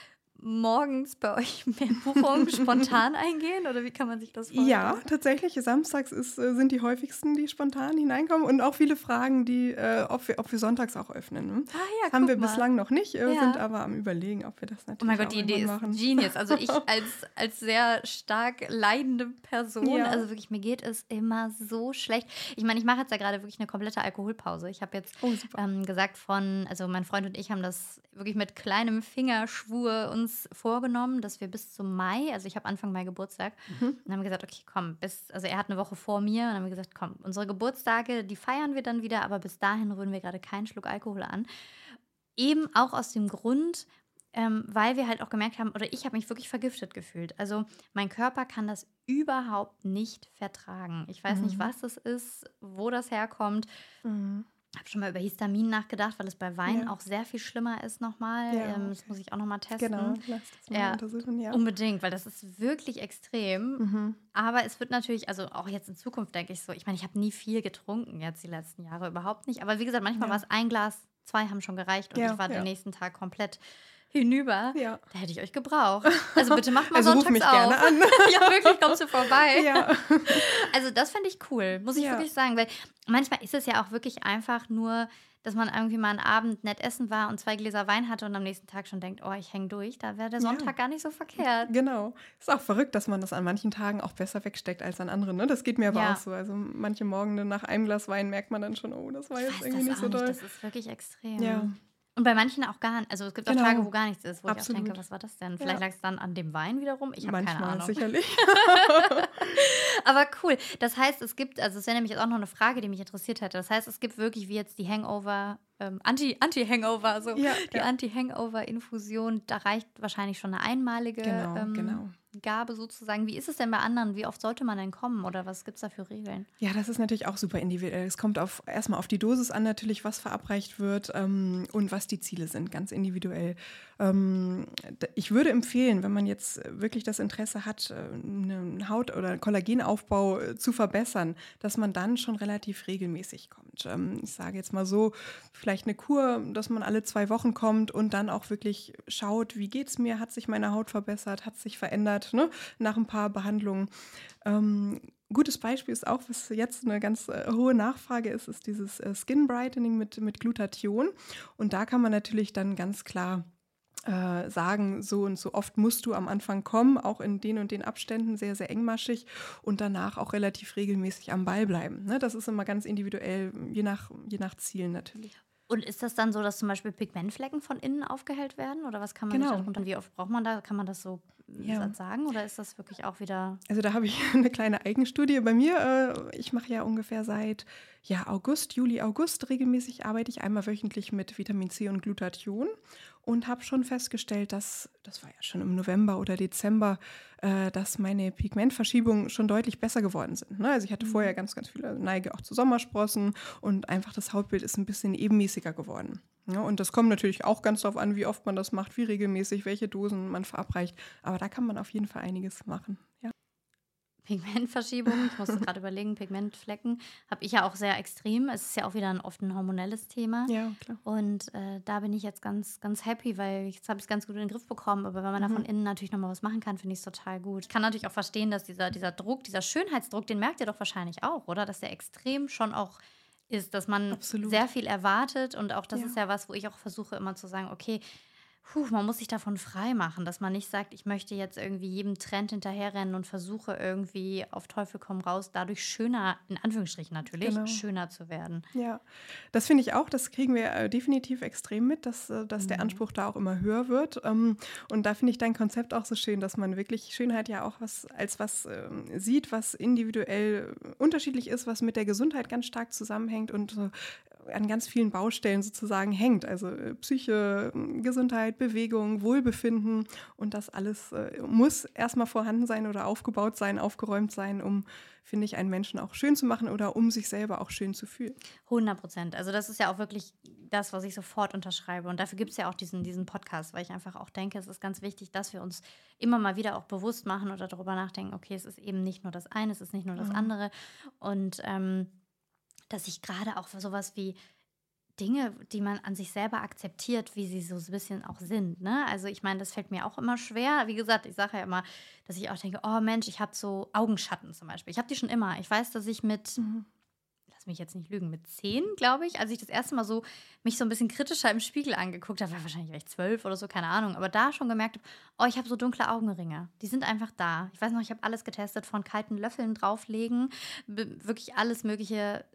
morgens bei euch [laughs] mehr Buchungen spontan eingehen oder wie kann man sich das vorstellen? Ja, tatsächlich. Samstags ist, äh, sind die häufigsten, die spontan hineinkommen und auch viele Fragen, die, äh, ob, wir, ob wir sonntags auch öffnen. Ne? Ah, ja, haben wir mal. bislang noch nicht, äh, ja. sind aber am Überlegen, ob wir das natürlich Oh mein Gott, die Idee machen. ist genius. Also ich [laughs] als, als sehr stark leidende Person, ja. also wirklich, mir geht es immer so schlecht. Ich meine, ich mache jetzt ja gerade wirklich eine komplette Alkoholpause. Ich habe jetzt oh, ähm, gesagt von, also mein Freund und ich haben das wirklich mit kleinem Fingerschwur uns uns vorgenommen, dass wir bis zum Mai, also ich habe Anfang Mai Geburtstag, mhm. und dann haben wir gesagt, okay, komm, bis, also er hat eine Woche vor mir, und dann haben wir gesagt, komm, unsere Geburtstage, die feiern wir dann wieder, aber bis dahin rühren wir gerade keinen Schluck Alkohol an. Eben auch aus dem Grund, ähm, weil wir halt auch gemerkt haben, oder ich habe mich wirklich vergiftet gefühlt. Also mein Körper kann das überhaupt nicht vertragen. Ich weiß mhm. nicht, was es ist, wo das herkommt. Mhm habe schon mal über Histamin nachgedacht, weil es bei Wein ja. auch sehr viel schlimmer ist nochmal. Ja. Ähm, das muss ich auch nochmal testen. Genau, lass das mal ja, untersuchen, ja. Unbedingt, weil das ist wirklich extrem. Mhm. Aber es wird natürlich, also auch jetzt in Zukunft denke ich so, ich meine, ich habe nie viel getrunken jetzt die letzten Jahre, überhaupt nicht. Aber wie gesagt, manchmal ja. war es ein Glas, zwei haben schon gereicht und ich war den nächsten Tag komplett hinüber. Ja. Da hätte ich euch gebraucht. Also bitte macht [laughs] mal also sonntags ruf mich auf. Gerne an. [laughs] [laughs] ja, wirklich, kommst du vorbei. Ja. Also das finde ich cool, muss ich ja. wirklich sagen. Weil manchmal ist es ja auch wirklich einfach nur, dass man irgendwie mal einen Abend nett essen war und zwei Gläser Wein hatte und am nächsten Tag schon denkt, oh, ich hänge durch. Da wäre der Sonntag ja. gar nicht so verkehrt. Genau. Ist auch verrückt, dass man das an manchen Tagen auch besser wegsteckt als an anderen. Ne? Das geht mir aber auch so. Also manche Morgen nach einem Glas Wein merkt man dann schon, oh, das war jetzt irgendwie nicht so doll. Das ist wirklich extrem. Ja. Und bei manchen auch gar nicht. Also es gibt auch genau. Tage, wo gar nichts ist, wo Absolut. ich auch denke, was war das denn? Vielleicht ja. lag es dann an dem Wein wiederum. Ich habe keine Ahnung. sicherlich. [laughs] Aber cool. Das heißt, es gibt, also es wäre nämlich jetzt auch noch eine Frage, die mich interessiert hätte. Das heißt, es gibt wirklich wie jetzt die Hangover, ähm, Anti-Hangover, so ja, die ja. Anti-Hangover-Infusion. Da reicht wahrscheinlich schon eine einmalige genau, ähm, genau. Gabe sozusagen. Wie ist es denn bei anderen? Wie oft sollte man denn kommen oder was gibt es da für Regeln? Ja, das ist natürlich auch super individuell. Es kommt auf, erstmal auf die Dosis an, natürlich, was verabreicht wird ähm, und was die Ziele sind, ganz individuell. Ähm, ich würde empfehlen, wenn man jetzt wirklich das Interesse hat, äh, einen Haut- oder Kollagenaufbau äh, zu verbessern, dass man dann schon relativ regelmäßig kommt. Ähm, ich sage jetzt mal so, vielleicht eine Kur, dass man alle zwei Wochen kommt und dann auch wirklich schaut, wie geht es mir, hat sich meine Haut verbessert, hat sich verändert ne, nach ein paar Behandlungen. Ähm, gutes Beispiel ist auch, was jetzt eine ganz äh, hohe Nachfrage ist, ist dieses äh, Skin Brightening mit, mit Glutathion. Und da kann man natürlich dann ganz klar äh, sagen, so und so oft musst du am Anfang kommen, auch in den und den Abständen sehr, sehr engmaschig und danach auch relativ regelmäßig am Ball bleiben. Ne? Das ist immer ganz individuell, je nach, je nach Zielen natürlich. Und ist das dann so, dass zum Beispiel Pigmentflecken von innen aufgehellt werden? Oder was kann man genau. darunter? Wie oft braucht man da? Kann man das so ja. sagen? Oder ist das wirklich auch wieder. Also da habe ich [laughs] eine kleine Eigenstudie bei mir. Äh, ich mache ja ungefähr seit ja, August, Juli, August regelmäßig arbeite ich einmal wöchentlich mit Vitamin C und Glutathion und habe schon festgestellt, dass, das war ja schon im November oder Dezember, äh, dass meine Pigmentverschiebungen schon deutlich besser geworden sind. Ne? Also ich hatte mhm. vorher ganz, ganz viele Neige auch zu Sommersprossen und einfach das Hautbild ist ein bisschen ebenmäßiger geworden. Ja, und das kommt natürlich auch ganz darauf an, wie oft man das macht, wie regelmäßig, welche Dosen man verabreicht. Aber da kann man auf jeden Fall einiges machen. Ja. Pigmentverschiebung, ich musste [laughs] gerade überlegen, Pigmentflecken, habe ich ja auch sehr extrem. Es ist ja auch wieder ein, oft ein hormonelles Thema. Ja, klar. Und äh, da bin ich jetzt ganz, ganz happy, weil jetzt habe ich es ganz gut in den Griff bekommen. Aber wenn man mhm. da von innen natürlich nochmal was machen kann, finde ich es total gut. Ich kann natürlich auch verstehen, dass dieser, dieser Druck, dieser Schönheitsdruck, den merkt ihr doch wahrscheinlich auch, oder? Dass der extrem schon auch ist, dass man Absolut. sehr viel erwartet. Und auch das ja. ist ja was, wo ich auch versuche immer zu sagen, okay, puh, man muss sich davon frei machen, dass man nicht sagt, ich möchte jetzt irgendwie jedem Trend hinterherrennen und versuche irgendwie auf Teufel komm raus, dadurch schöner, in Anführungsstrichen natürlich, genau. schöner zu werden. Ja, das finde ich auch, das kriegen wir äh, definitiv extrem mit, dass, äh, dass mhm. der Anspruch da auch immer höher wird. Ähm, und da finde ich dein Konzept auch so schön, dass man wirklich Schönheit ja auch was als was ähm, sieht, was individuell unterschiedlich ist, was mit der Gesundheit ganz stark zusammenhängt und an ganz vielen Baustellen sozusagen hängt. Also äh, Psyche, Gesundheit, Bewegung, Wohlbefinden und das alles äh, muss erstmal vorhanden sein oder aufgebaut sein, aufgeräumt sein, um, finde ich, einen Menschen auch schön zu machen oder um sich selber auch schön zu fühlen. 100 Prozent. Also das ist ja auch wirklich das, was ich sofort unterschreibe. Und dafür gibt es ja auch diesen, diesen Podcast, weil ich einfach auch denke, es ist ganz wichtig, dass wir uns immer mal wieder auch bewusst machen oder darüber nachdenken, okay, es ist eben nicht nur das eine, es ist nicht nur das mhm. andere. Und ähm, dass ich gerade auch für sowas wie Dinge, die man an sich selber akzeptiert, wie sie so ein bisschen auch sind. Ne? Also ich meine, das fällt mir auch immer schwer. Wie gesagt, ich sage ja immer, dass ich auch denke, oh Mensch, ich habe so Augenschatten zum Beispiel. Ich habe die schon immer. Ich weiß, dass ich mit, mhm. lass mich jetzt nicht lügen, mit zehn, glaube ich, als ich das erste Mal so mich so ein bisschen kritischer im Spiegel angeguckt habe, war wahrscheinlich war zwölf oder so, keine Ahnung, aber da schon gemerkt habe, oh, ich habe so dunkle Augenringe. Die sind einfach da. Ich weiß noch, ich habe alles getestet, von kalten Löffeln drauflegen, wirklich alles Mögliche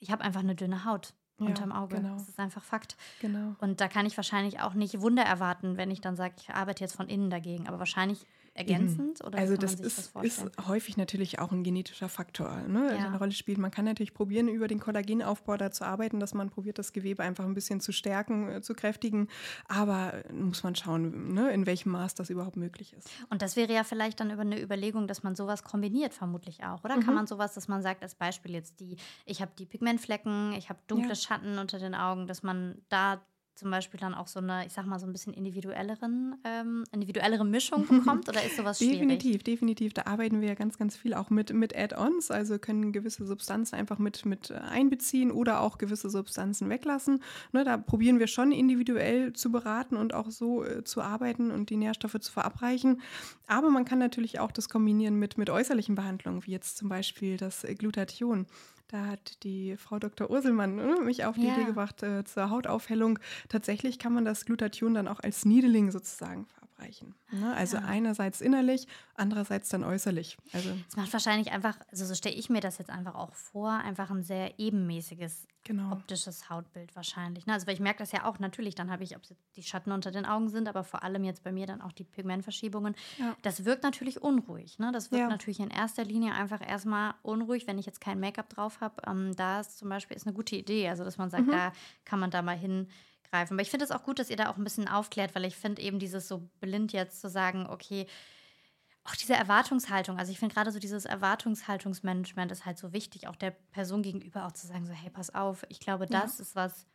ich habe einfach eine dünne Haut ja, unterm Auge. Genau. Das ist einfach Fakt. Genau. Und da kann ich wahrscheinlich auch nicht Wunder erwarten, wenn ich dann sage, ich arbeite jetzt von innen dagegen. Aber wahrscheinlich ergänzend? Oder also das, ist, das ist, häufig natürlich auch ein genetischer Faktor, ne, ja. der eine Rolle spielt. Man kann natürlich probieren, über den Kollagenaufbau da zu arbeiten, dass man probiert, das Gewebe einfach ein bisschen zu stärken, äh, zu kräftigen. Aber muss man schauen, ne, in welchem Maß das überhaupt möglich ist. Und das wäre ja vielleicht dann über eine Überlegung, dass man sowas kombiniert, vermutlich auch. Oder mhm. kann man sowas, dass man sagt, als Beispiel jetzt die, ich habe die Pigmentflecken, ich habe dunkle ja. Schatten unter den Augen, dass man da zum Beispiel dann auch so eine, ich sag mal, so ein bisschen individuelleren, ähm, individuellere Mischung bekommt? Oder ist sowas [laughs] schwierig? Definitiv, definitiv. Da arbeiten wir ja ganz, ganz viel auch mit, mit Add-ons, also können gewisse Substanzen einfach mit, mit einbeziehen oder auch gewisse Substanzen weglassen. Ne, da probieren wir schon individuell zu beraten und auch so äh, zu arbeiten und die Nährstoffe zu verabreichen. Aber man kann natürlich auch das kombinieren mit, mit äußerlichen Behandlungen, wie jetzt zum Beispiel das Glutathion. Da hat die Frau Dr. Urselmann ne, mich auf die ja. Idee gebracht äh, zur Hautaufhellung. Tatsächlich kann man das Glutathion dann auch als Needling sozusagen verabreichen. Ne? Also ja. einerseits innerlich, andererseits dann äußerlich. Also es macht wahrscheinlich einfach, also so stelle ich mir das jetzt einfach auch vor, einfach ein sehr ebenmäßiges genau. optisches Hautbild wahrscheinlich. Ne? Also weil ich merke das ja auch natürlich, dann habe ich, ob es die Schatten unter den Augen sind, aber vor allem jetzt bei mir dann auch die Pigmentverschiebungen. Ja. Das wirkt natürlich unruhig. Ne? Das wirkt ja. natürlich in erster Linie einfach erstmal unruhig, wenn ich jetzt kein Make-up drauf habe. Ähm, da ist zum Beispiel ist eine gute Idee, also dass man sagt, mhm. da kann man da mal hin greifen. Aber ich finde es auch gut, dass ihr da auch ein bisschen aufklärt, weil ich finde eben dieses so blind jetzt zu sagen, okay, auch diese Erwartungshaltung, also ich finde gerade so dieses Erwartungshaltungsmanagement ist halt so wichtig, auch der Person gegenüber auch zu sagen, so, hey, pass auf, ich glaube, das ja. ist was,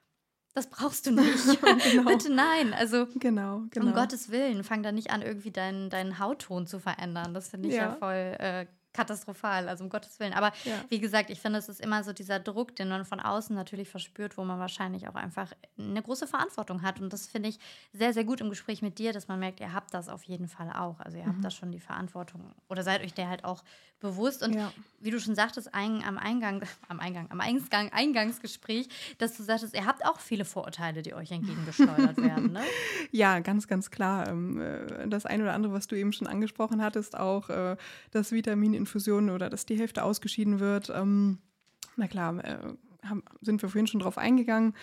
das brauchst du nicht. [laughs] genau. Bitte nein. Also genau, genau. um Gottes Willen, fang da nicht an, irgendwie deinen, deinen Hautton zu verändern. Das finde ich ja, ja voll äh, katastrophal, also um Gottes Willen. Aber ja. wie gesagt, ich finde, es ist immer so dieser Druck, den man von außen natürlich verspürt, wo man wahrscheinlich auch einfach eine große Verantwortung hat. Und das finde ich sehr, sehr gut im Gespräch mit dir, dass man merkt, ihr habt das auf jeden Fall auch. Also ihr mhm. habt da schon die Verantwortung oder seid euch der halt auch bewusst. Und ja. wie du schon sagtest, ein, am Eingang, [laughs] am Eingang, am Eingang, Eingangsgespräch, dass du sagtest, ihr habt auch viele Vorurteile, die euch entgegengesteuert [laughs] werden. Ne? Ja, ganz, ganz klar. Ähm, äh, das eine oder andere, was du eben schon angesprochen hattest, auch äh, das Vitamin Infusionen oder dass die Hälfte ausgeschieden wird. Ähm, na klar, äh, haben, sind wir vorhin schon drauf eingegangen.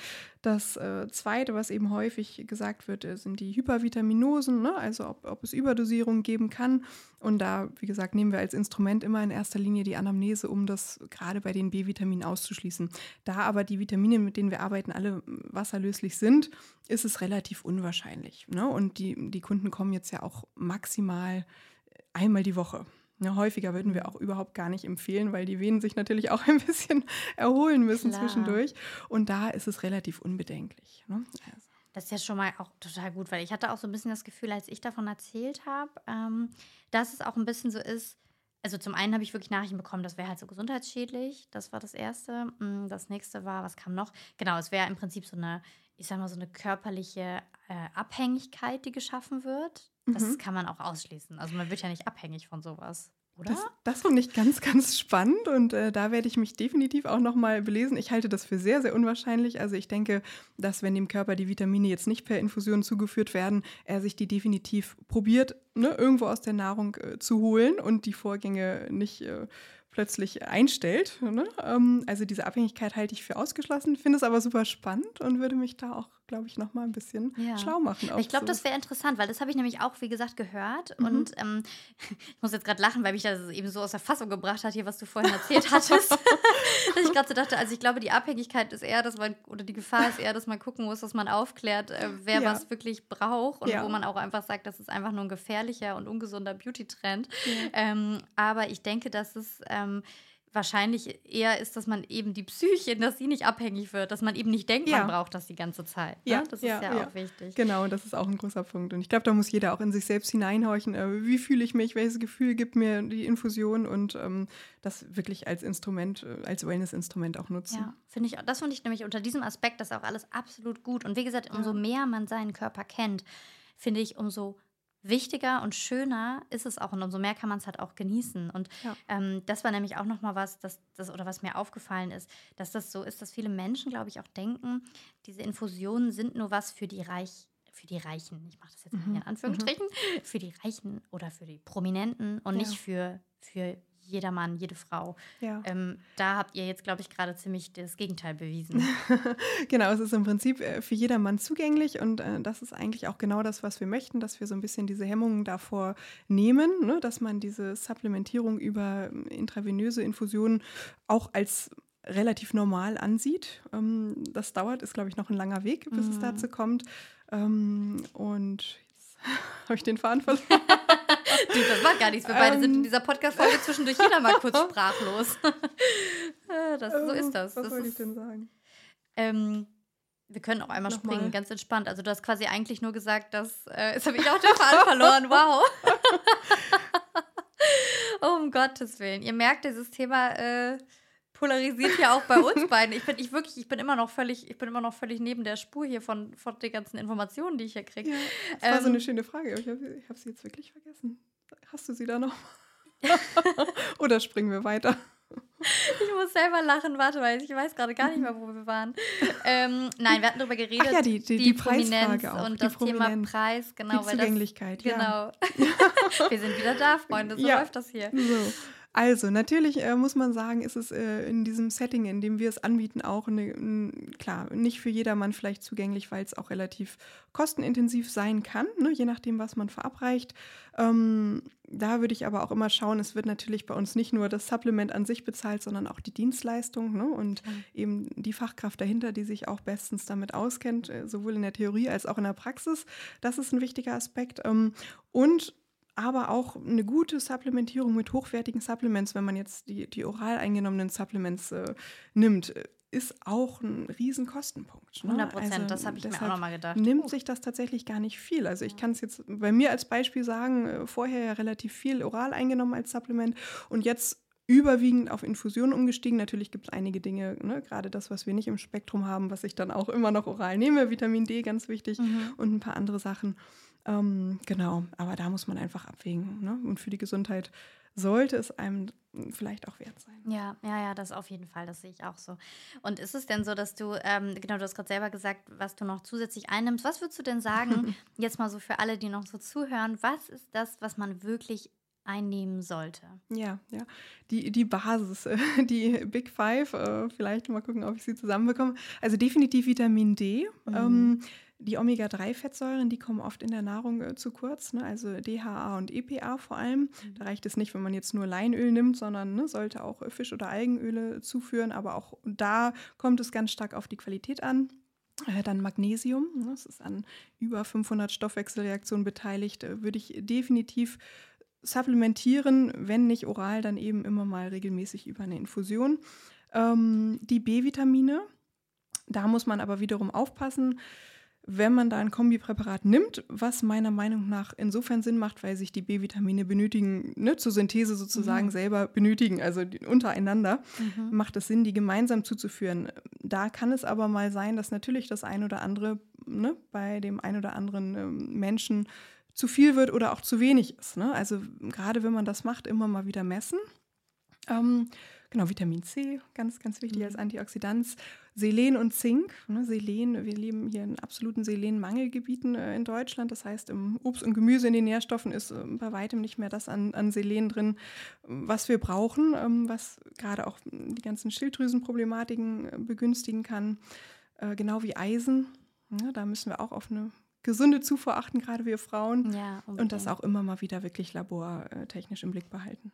Das äh, Zweite, was eben häufig gesagt wird, äh, sind die Hypervitaminosen, ne? also ob, ob es Überdosierungen geben kann. Und da, wie gesagt, nehmen wir als Instrument immer in erster Linie die Anamnese, um das gerade bei den B-Vitaminen auszuschließen. Da aber die Vitamine, mit denen wir arbeiten, alle wasserlöslich sind, ist es relativ unwahrscheinlich. Ne? Und die, die Kunden kommen jetzt ja auch maximal einmal die Woche. Ja, häufiger würden wir auch überhaupt gar nicht empfehlen, weil die Venen sich natürlich auch ein [laughs] bisschen erholen müssen Klar. zwischendurch. Und da ist es relativ unbedenklich. Ne? Also. Das ist ja schon mal auch total gut, weil ich hatte auch so ein bisschen das Gefühl, als ich davon erzählt habe, ähm, dass es auch ein bisschen so ist, also zum einen habe ich wirklich Nachrichten bekommen, das wäre halt so gesundheitsschädlich. Das war das Erste. Mm, das nächste war, was kam noch? Genau, es wäre im Prinzip so eine, ich sag mal, so eine körperliche äh, Abhängigkeit, die geschaffen wird. Das Mhm. kann man auch ausschließen. Also man wird ja nicht abhängig von sowas. Oder? Das, das finde ich ganz, ganz spannend und äh, da werde ich mich definitiv auch nochmal belesen. Ich halte das für sehr, sehr unwahrscheinlich. Also ich denke, dass wenn dem Körper die Vitamine jetzt nicht per Infusion zugeführt werden, er sich die definitiv probiert, ne, irgendwo aus der Nahrung äh, zu holen und die Vorgänge nicht äh, plötzlich einstellt. Ne? Ähm, also diese Abhängigkeit halte ich für ausgeschlossen, finde es aber super spannend und würde mich da auch, glaube ich, nochmal ein bisschen Ja. schlau machen. Ich glaube, auch das so. wäre interessant, weil das habe ich nämlich auch, wie gesagt, gehört. Mhm. Und ähm, [laughs] ich muss jetzt gerade lachen, weil mich das eben so aus der Fassung gebracht hat, hier, was du vorhin erzählt [laughs] hattest. dass [laughs] ich gerade so dachte, also ich glaube, die Abhängigkeit ist eher, dass man, oder die Gefahr ist eher, dass man gucken muss, dass man aufklärt, äh, wer Ja. was wirklich braucht und Ja. wo man auch einfach sagt, das ist einfach nur ein gefährlicher und ungesunder Beauty-Trend. Ähm, aber ich denke, dass es ähm, wahrscheinlich eher ist, dass man eben die Psyche, dass sie nicht abhängig wird, dass man eben nicht denkt, Ja. man braucht das die ganze Zeit. Ne? Ja, das ist ja, ja, auch wichtig. Genau, das ist auch ein großer Punkt. Und ich glaube, da muss jeder auch in sich selbst hineinhorchen, äh, wie fühle ich mich, welches Gefühl gibt mir die Infusion und ähm, das wirklich als Instrument, äh, als Wellness-Instrument auch nutzen. Ja, finde ich, das finde ich nämlich unter diesem Aspekt das auch alles absolut gut. Und wie gesagt, umso mehr man seinen Körper kennt, finde ich, umso wichtiger und schöner ist es auch und umso mehr kann man es halt auch genießen. Und Ja. ähm, das war nämlich auch nochmal was, das, das, oder was mir aufgefallen ist, dass das so ist, dass viele Menschen, glaube ich, auch denken, diese Infusionen sind nur was für die Reich, für die Reichen. Ich mache das jetzt Mhm, in Anführungsstrichen, für die Reichen oder für die Prominenten und Ja. nicht für, für jedermann, jede Frau. Ja. Ähm, da habt ihr jetzt, glaube ich, gerade ziemlich das Gegenteil bewiesen. [laughs] Genau, es ist im Prinzip äh, für jedermann zugänglich und äh, das ist eigentlich auch genau das, was wir möchten, dass wir so ein bisschen diese Hemmungen davor nehmen, ne? dass man diese Supplementierung über ähm, intravenöse Infusionen auch als relativ normal ansieht. Ähm, das dauert, ist, glaube ich, noch ein langer Weg, bis es Mhm. dazu kommt. Ähm, und jetzt [laughs] habe ich den Faden verloren. [laughs] [laughs] du, das macht gar nichts. Wir beide sind in Ähm. dieser Podcast-Folge zwischendurch jeder mal kurz [laughs] sprachlos. Äh, [laughs] das, so ist das. Was das wollte ich denn sagen? ähm, wir können auch einmal Nochmal. springen, ganz entspannt. Also du hast quasi eigentlich nur gesagt, dass äh, jetzt habe ich auch den Faden verloren. Wow. um Gottes Willen. Ihr merkt, dieses Thema äh, polarisiert ja auch bei uns beiden. Ich bin ich wirklich, ich bin immer noch völlig, ich bin immer noch völlig neben der Spur hier von, von den ganzen Informationen, die ich hier kriege. Ja, das war so Ähm. eine schöne Frage, aber ich habe hab sie jetzt wirklich vergessen. Hast du sie da noch? [laughs] Oder springen wir weiter? Ich muss selber lachen, warte, weil ich weiß gerade gar nicht mehr, wo wir waren. Ähm, nein, wir hatten darüber geredet. Ach ja, die- die- die Preisfrage auch, und die das Thema Prominenz, Preis, genau. die weil das, Zugänglichkeit, ja. Genau. [laughs] wir sind wieder da, Freunde. So Ja. läuft das hier. So. Also, natürlich äh, muss man sagen, ist es äh, in diesem Setting, in dem wir es anbieten, auch eine, n- klar, nicht für jedermann vielleicht zugänglich, weil es auch relativ kostenintensiv sein kann, ne, je nachdem, was man verabreicht. Ähm, da würde ich aber auch immer schauen, es wird natürlich bei uns nicht nur das Supplement an sich bezahlt, sondern auch die Dienstleistung ne, und Mhm. eben die Fachkraft dahinter, die sich auch bestens damit auskennt, äh, sowohl in der Theorie als auch in der Praxis. Das ist ein wichtiger Aspekt. Ähm, und aber auch eine gute Supplementierung mit hochwertigen Supplements, wenn man jetzt die, die oral eingenommenen Supplements äh, nimmt, ist auch ein riesen Kostenpunkt. ne? 100 Prozent, Also das habe ich mir auch nochmal gedacht. Nimmt sich das tatsächlich gar nicht viel. Also ich kann es jetzt bei mir als Beispiel sagen, äh, vorher ja relativ viel oral eingenommen als Supplement und jetzt überwiegend auf Infusionen umgestiegen. Natürlich gibt es einige Dinge, ne, gerade das, was wir nicht im Spektrum haben, was ich dann auch immer noch oral nehme, Vitamin D, ganz wichtig, Mhm. und ein paar andere Sachen. Ähm, genau, aber da muss man einfach abwägen. Ne? Und für die Gesundheit sollte es einem vielleicht auch wert sein. Ja, ja, ja, das auf jeden Fall, das sehe ich auch so. Und ist es denn so, dass du, ähm, genau, du hast gerade selber gesagt, was du noch zusätzlich einnimmst. Was würdest du denn sagen, [laughs] jetzt mal so für alle, die noch so zuhören, was ist das, was man wirklich einnehmen sollte? Ja, ja. Die, die Basis, [laughs] die Big Five, äh, vielleicht mal gucken, ob ich sie zusammenbekomme. Also definitiv Vitamin D. Mhm. Ähm, die Omega-3-Fettsäuren, die kommen oft in der Nahrung äh, zu kurz, ne? also DHA und EPA vor allem. Da reicht es nicht, wenn man jetzt nur Leinöl nimmt, sondern ne, sollte auch äh, Fisch- oder Algenöle zuführen. Aber auch da kommt es ganz stark auf die Qualität an. Äh, Dann Magnesium, ne, das ist an über 500 Stoffwechselreaktionen beteiligt, äh, würde ich definitiv supplementieren, wenn nicht oral, dann eben immer mal regelmäßig über eine Infusion. Ähm, die B-Vitamine, da muss man aber wiederum aufpassen. Wenn man da ein Kombipräparat nimmt, was meiner Meinung nach insofern Sinn macht, weil sich die B-Vitamine benötigen, ne, zur Synthese sozusagen mhm. selber benötigen, also untereinander, mhm. macht es Sinn, die gemeinsam zuzuführen. Da kann es aber mal sein, dass natürlich das ein oder andere ne, bei dem ein oder anderen ähm, Menschen zu viel wird oder auch zu wenig ist. Ne? Also gerade wenn man das macht, immer mal wieder messen. Ähm, genau, Vitamin C, ganz, ganz wichtig mhm. als Antioxidant. Selen und Zink. Ne, Selen, wir leben hier in absoluten Selenmangelgebieten äh, in Deutschland. Das heißt, im Obst und Gemüse in den Nährstoffen ist äh, bei weitem nicht mehr das an, an Selen drin, was wir brauchen, ähm, was gerade auch die ganzen Schilddrüsenproblematiken äh, begünstigen kann. Äh, genau wie Eisen. Ja, da müssen wir auch auf eine gesunde Zufuhr achten, gerade wir Frauen. Ja, und das auch immer mal wieder wirklich labortechnisch im Blick behalten.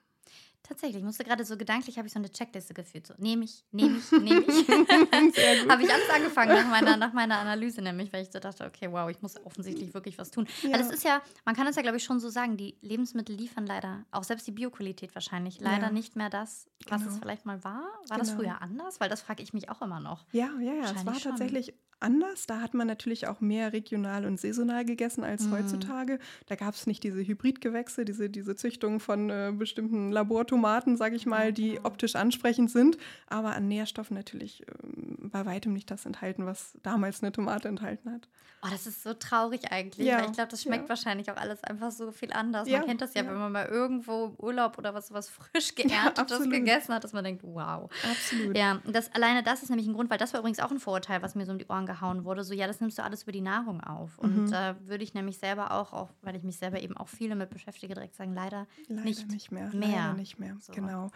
Tatsächlich, ich musste gerade so gedanklich, habe ich so eine Checkliste geführt. So, nehme ich, nehme ich, nehme ich. [laughs] [laughs] habe ich alles angefangen nach meiner, nach meiner Analyse, nämlich, weil ich so dachte, okay, wow, ich muss offensichtlich wirklich was tun. Ja. Also es ist ja, man kann es ja, glaube ich, schon so sagen, die Lebensmittel liefern leider, auch selbst die Bioqualität wahrscheinlich, leider ja. nicht mehr das, was genau. es vielleicht mal war. War genau. das früher anders? Weil das frage ich mich auch immer noch. Ja, ja, ja. Es war schon. tatsächlich anders. Da hat man natürlich auch mehr regional und saisonal gegessen als mhm. heutzutage. Da gab es nicht diese Hybridgewächse, diese, diese Züchtung von äh, bestimmten Labortomaten, sage ich mal, die optisch ansprechend sind, aber an Nährstoffen natürlich äh, bei weitem nicht das enthalten, was damals eine Tomate enthalten hat. Oh, das ist so traurig eigentlich. Ja. Weil ich glaube, das schmeckt ja. wahrscheinlich auch alles einfach so viel anders. Ja. Man kennt das ja, wenn man mal irgendwo im Urlaub oder was, was frisch [laughs] geerntetes gegessen hat, dass man denkt, wow. Absolut. Ja, das, alleine das ist nämlich ein Grund, weil das war übrigens auch ein Vorurteil, was mir so um die Ohren gehauen wurde. So, ja, das nimmst du alles über die Nahrung auf. Und da mhm. äh, würde ich nämlich selber auch, auch, weil ich mich selber eben auch viel damit beschäftige, direkt sagen, leider, leider nicht, nicht mehr. mehr. Leider nicht mehr, so, genau.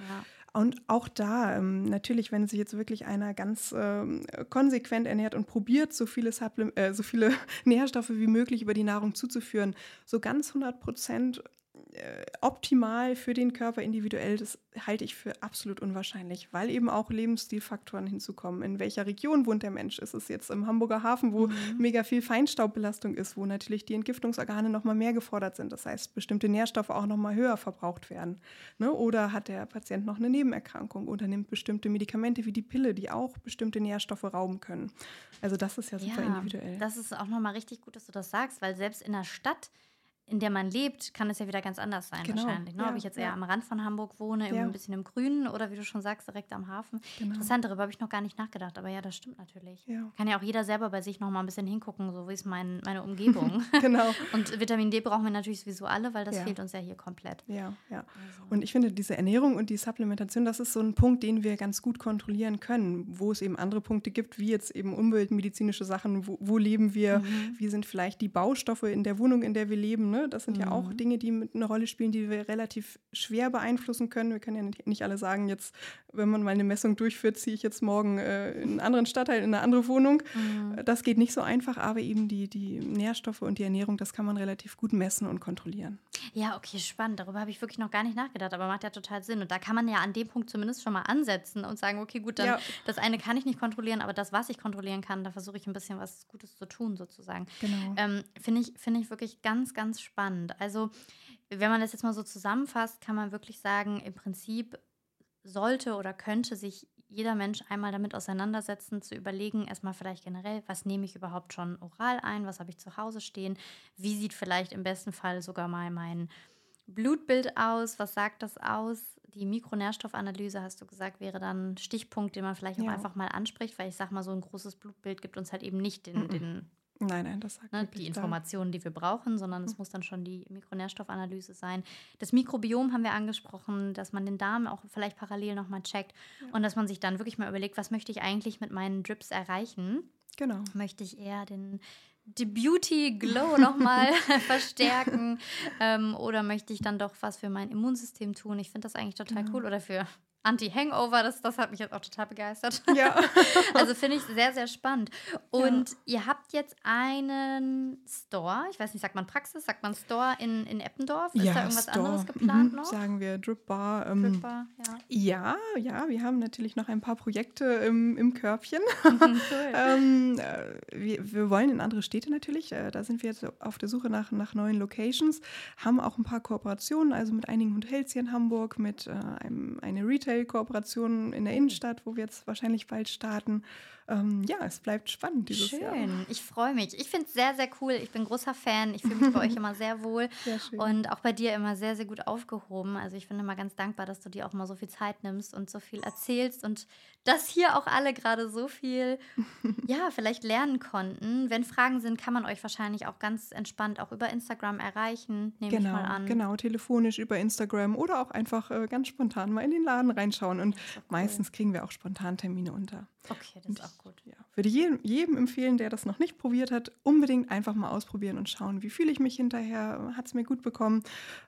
Und auch da, ähm, natürlich, wenn sich jetzt wirklich einer ganz ähm, konsequent ernährt und probiert, so viele, Supplim äh, so viele [laughs] Nährstoffe wie möglich über die Nahrung zuzuführen, so ganz 100 Prozent optimal für den Körper individuell, das halte ich für absolut unwahrscheinlich, weil eben auch Lebensstilfaktoren hinzukommen. In welcher Region wohnt der Mensch? Ist es jetzt im Hamburger Hafen, wo mhm. mega viel Feinstaubbelastung ist, wo natürlich die Entgiftungsorgane noch mal mehr gefordert sind, das heißt, bestimmte Nährstoffe auch noch mal höher verbraucht werden. Ne? Oder hat der Patient noch eine Nebenerkrankung oder nimmt bestimmte Medikamente wie die Pille, die auch bestimmte Nährstoffe rauben können. Also das ist ja super ja, individuell. Das ist auch noch mal richtig gut, dass du das sagst, weil selbst in der Stadt in der man lebt, kann es ja wieder ganz anders sein genau. wahrscheinlich. Ne? Ja, Ob ich jetzt eher am Rand von Hamburg wohne, ja. ein bisschen im Grünen oder wie du schon sagst, direkt am Hafen. Genau. Interessant, darüber habe ich noch gar nicht nachgedacht, aber ja, das stimmt natürlich. Ja. Kann ja auch jeder selber bei sich noch mal ein bisschen hingucken, so wie ist mein, meine Umgebung. [laughs] genau. [laughs] Und Vitamin D brauchen wir natürlich sowieso alle, weil das fehlt uns ja hier komplett. Ja, ja. Also. Und ich finde, diese Ernährung und die Supplementation, das ist so ein Punkt, den wir ganz gut kontrollieren können, wo es eben andere Punkte gibt, wie jetzt eben umweltmedizinische Sachen, wo, wo leben wir, mhm. wie sind vielleicht die Baustoffe in der Wohnung, in der wir leben, ne? Das sind mhm. ja auch Dinge, die mit eine Rolle spielen, die wir relativ schwer beeinflussen können. Wir können ja nicht, nicht alle sagen, jetzt, wenn man mal eine Messung durchführt, ziehe ich jetzt morgen äh, in einen anderen Stadtteil, in eine andere Wohnung. Mhm. Das geht nicht so einfach, aber eben die, die Nährstoffe und die Ernährung, das kann man relativ gut messen und kontrollieren. Ja, okay, spannend. Darüber habe ich wirklich noch gar nicht nachgedacht, aber macht ja total Sinn. Und da kann man ja an dem Punkt zumindest schon mal ansetzen und sagen, okay, gut, dann ja. das eine kann ich nicht kontrollieren, aber das, was ich kontrollieren kann, da versuche ich ein bisschen was Gutes zu tun, sozusagen. Genau. Ähm, Finde ich, find ich wirklich ganz, ganz spannend. Also wenn man das jetzt mal so zusammenfasst, kann man wirklich sagen, im Prinzip sollte oder könnte sich jeder Mensch einmal damit auseinandersetzen, zu überlegen, erstmal vielleicht generell, was nehme ich überhaupt schon oral ein, was habe ich zu Hause stehen, wie sieht vielleicht im besten Fall sogar mal mein Blutbild aus, was sagt das aus? Die Mikronährstoffanalyse, hast du gesagt, wäre dann ein Stichpunkt, den man vielleicht ja. auch einfach mal anspricht, weil ich sage mal, so ein großes Blutbild gibt uns halt eben nicht den, den Nein, nein, das sagt ne, die Informationen, die wir brauchen, sondern es mhm. muss dann schon die Mikronährstoffanalyse sein. Das Mikrobiom haben wir angesprochen, dass man den Darm auch vielleicht parallel nochmal checkt ja. und dass man sich dann wirklich mal überlegt, was möchte ich eigentlich mit meinen Drips erreichen? Genau. Möchte ich eher den die Beauty Glow nochmal [laughs] [laughs] verstärken ähm, oder möchte ich dann doch was für mein Immunsystem tun? Ich finde das eigentlich total genau. cool oder für Anti-Hangover, das, das hat mich jetzt auch total begeistert. [laughs] Ja. [laughs] also finde ich sehr, sehr spannend. Und ja. ihr habt jetzt einen Store, ich weiß nicht, sagt man Praxis, sagt man Store in, in Eppendorf? Ist ja, da irgendwas Store. anderes geplant mhm, noch? Sagen wir Drip Bar. Ähm, Drip Bar, ja. Ja, ja, wir haben natürlich noch ein paar Projekte im, im Körbchen. [laughs] cool. ähm, äh, wir, wir wollen in andere Städte natürlich, äh, da sind wir jetzt auf der Suche nach, nach neuen Locations, haben auch ein paar Kooperationen, also mit einigen Hotels hier in Hamburg, mit äh, einem, eine Retail Retail-Kooperationen in der Innenstadt, wo wir jetzt wahrscheinlich bald starten. Ähm, ja, es bleibt spannend dieses schön. Jahr. Schön, ich freue mich. Ich finde es sehr, sehr cool. Ich bin großer Fan. Ich fühle mich bei euch [laughs] immer sehr wohl Sehr schön. und auch bei dir immer sehr, sehr gut aufgehoben. Also ich bin immer ganz dankbar, dass du dir auch mal so viel Zeit nimmst und so viel erzählst und dass hier auch alle gerade so viel, [laughs] ja, vielleicht lernen konnten. Wenn Fragen sind, kann man euch wahrscheinlich auch ganz entspannt auch über Instagram erreichen, nehme Genau, ich mal an. genau, telefonisch über Instagram oder auch einfach äh, ganz spontan mal in den Laden reinschauen. Und cool. meistens kriegen wir auch spontan Termine unter. Okay, das ist auch gut. Ja, würde jedem, jedem empfehlen, der das noch nicht probiert hat, unbedingt einfach mal ausprobieren und schauen, wie fühle ich mich hinterher, hat es mir gut bekommen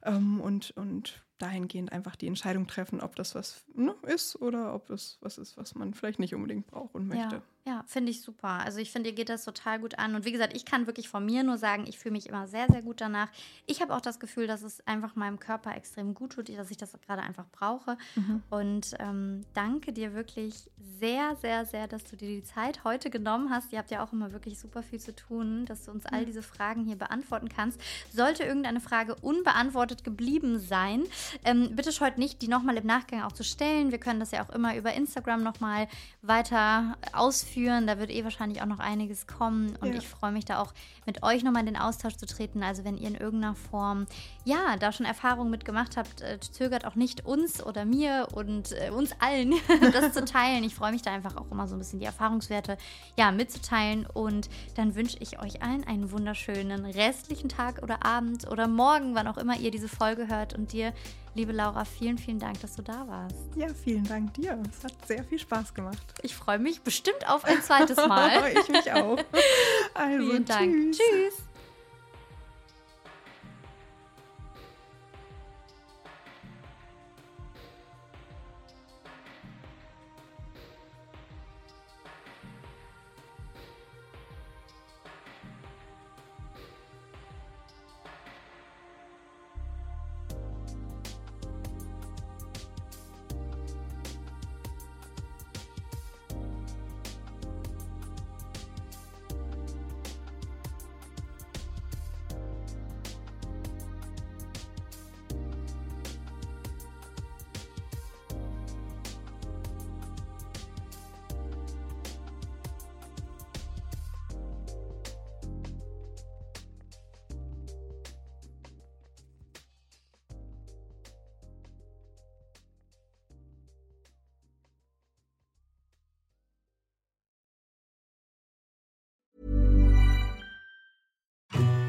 ähm, und, und dahingehend einfach die Entscheidung treffen, ob das was ne, ist oder ob es was ist, was man vielleicht nicht unbedingt braucht und möchte. Ja, ja finde ich super. Also ich finde, ihr geht das total gut an. Und wie gesagt, ich kann wirklich von mir nur sagen, ich fühle mich immer sehr, sehr gut danach. Ich habe auch das Gefühl, dass es einfach meinem Körper extrem gut tut, dass ich das gerade einfach brauche. Mhm. Und ähm, danke dir wirklich sehr, sehr, sehr, dass du dir die Zeit heute genommen hast. Ihr habt ja auch immer wirklich super viel zu tun, dass du uns all diese Fragen hier beantworten kannst. Sollte irgendeine Frage unbeantwortet geblieben sein, ähm, bitte scheut nicht, die nochmal im Nachgang auch zu stellen. Wir können das ja auch immer über Instagram nochmal weiter ausführen. Da wird eh wahrscheinlich auch noch einiges kommen. Und Ja. ich freue mich da auch mit euch nochmal in den Austausch zu treten. Also wenn ihr in irgendeiner Form, ja, da schon Erfahrungen mitgemacht habt, äh, zögert auch nicht uns oder mir und äh, uns allen [laughs] das zu teilen. Ich freue mich da einfach auch immer so ein bisschen die Erfahrungswerte ja, mitzuteilen. Und dann wünsche ich euch allen einen wunderschönen restlichen Tag oder Abend oder Morgen, wann auch immer ihr diese Folge hört. Und dir, liebe Laura, vielen, vielen Dank, dass du da warst. Ja, vielen Dank dir. Es hat sehr viel Spaß gemacht. Ich freue mich bestimmt auf ein zweites Mal. [laughs] ich mich auch. [laughs] Also, Vielen Dank. tschüss. Tschüss.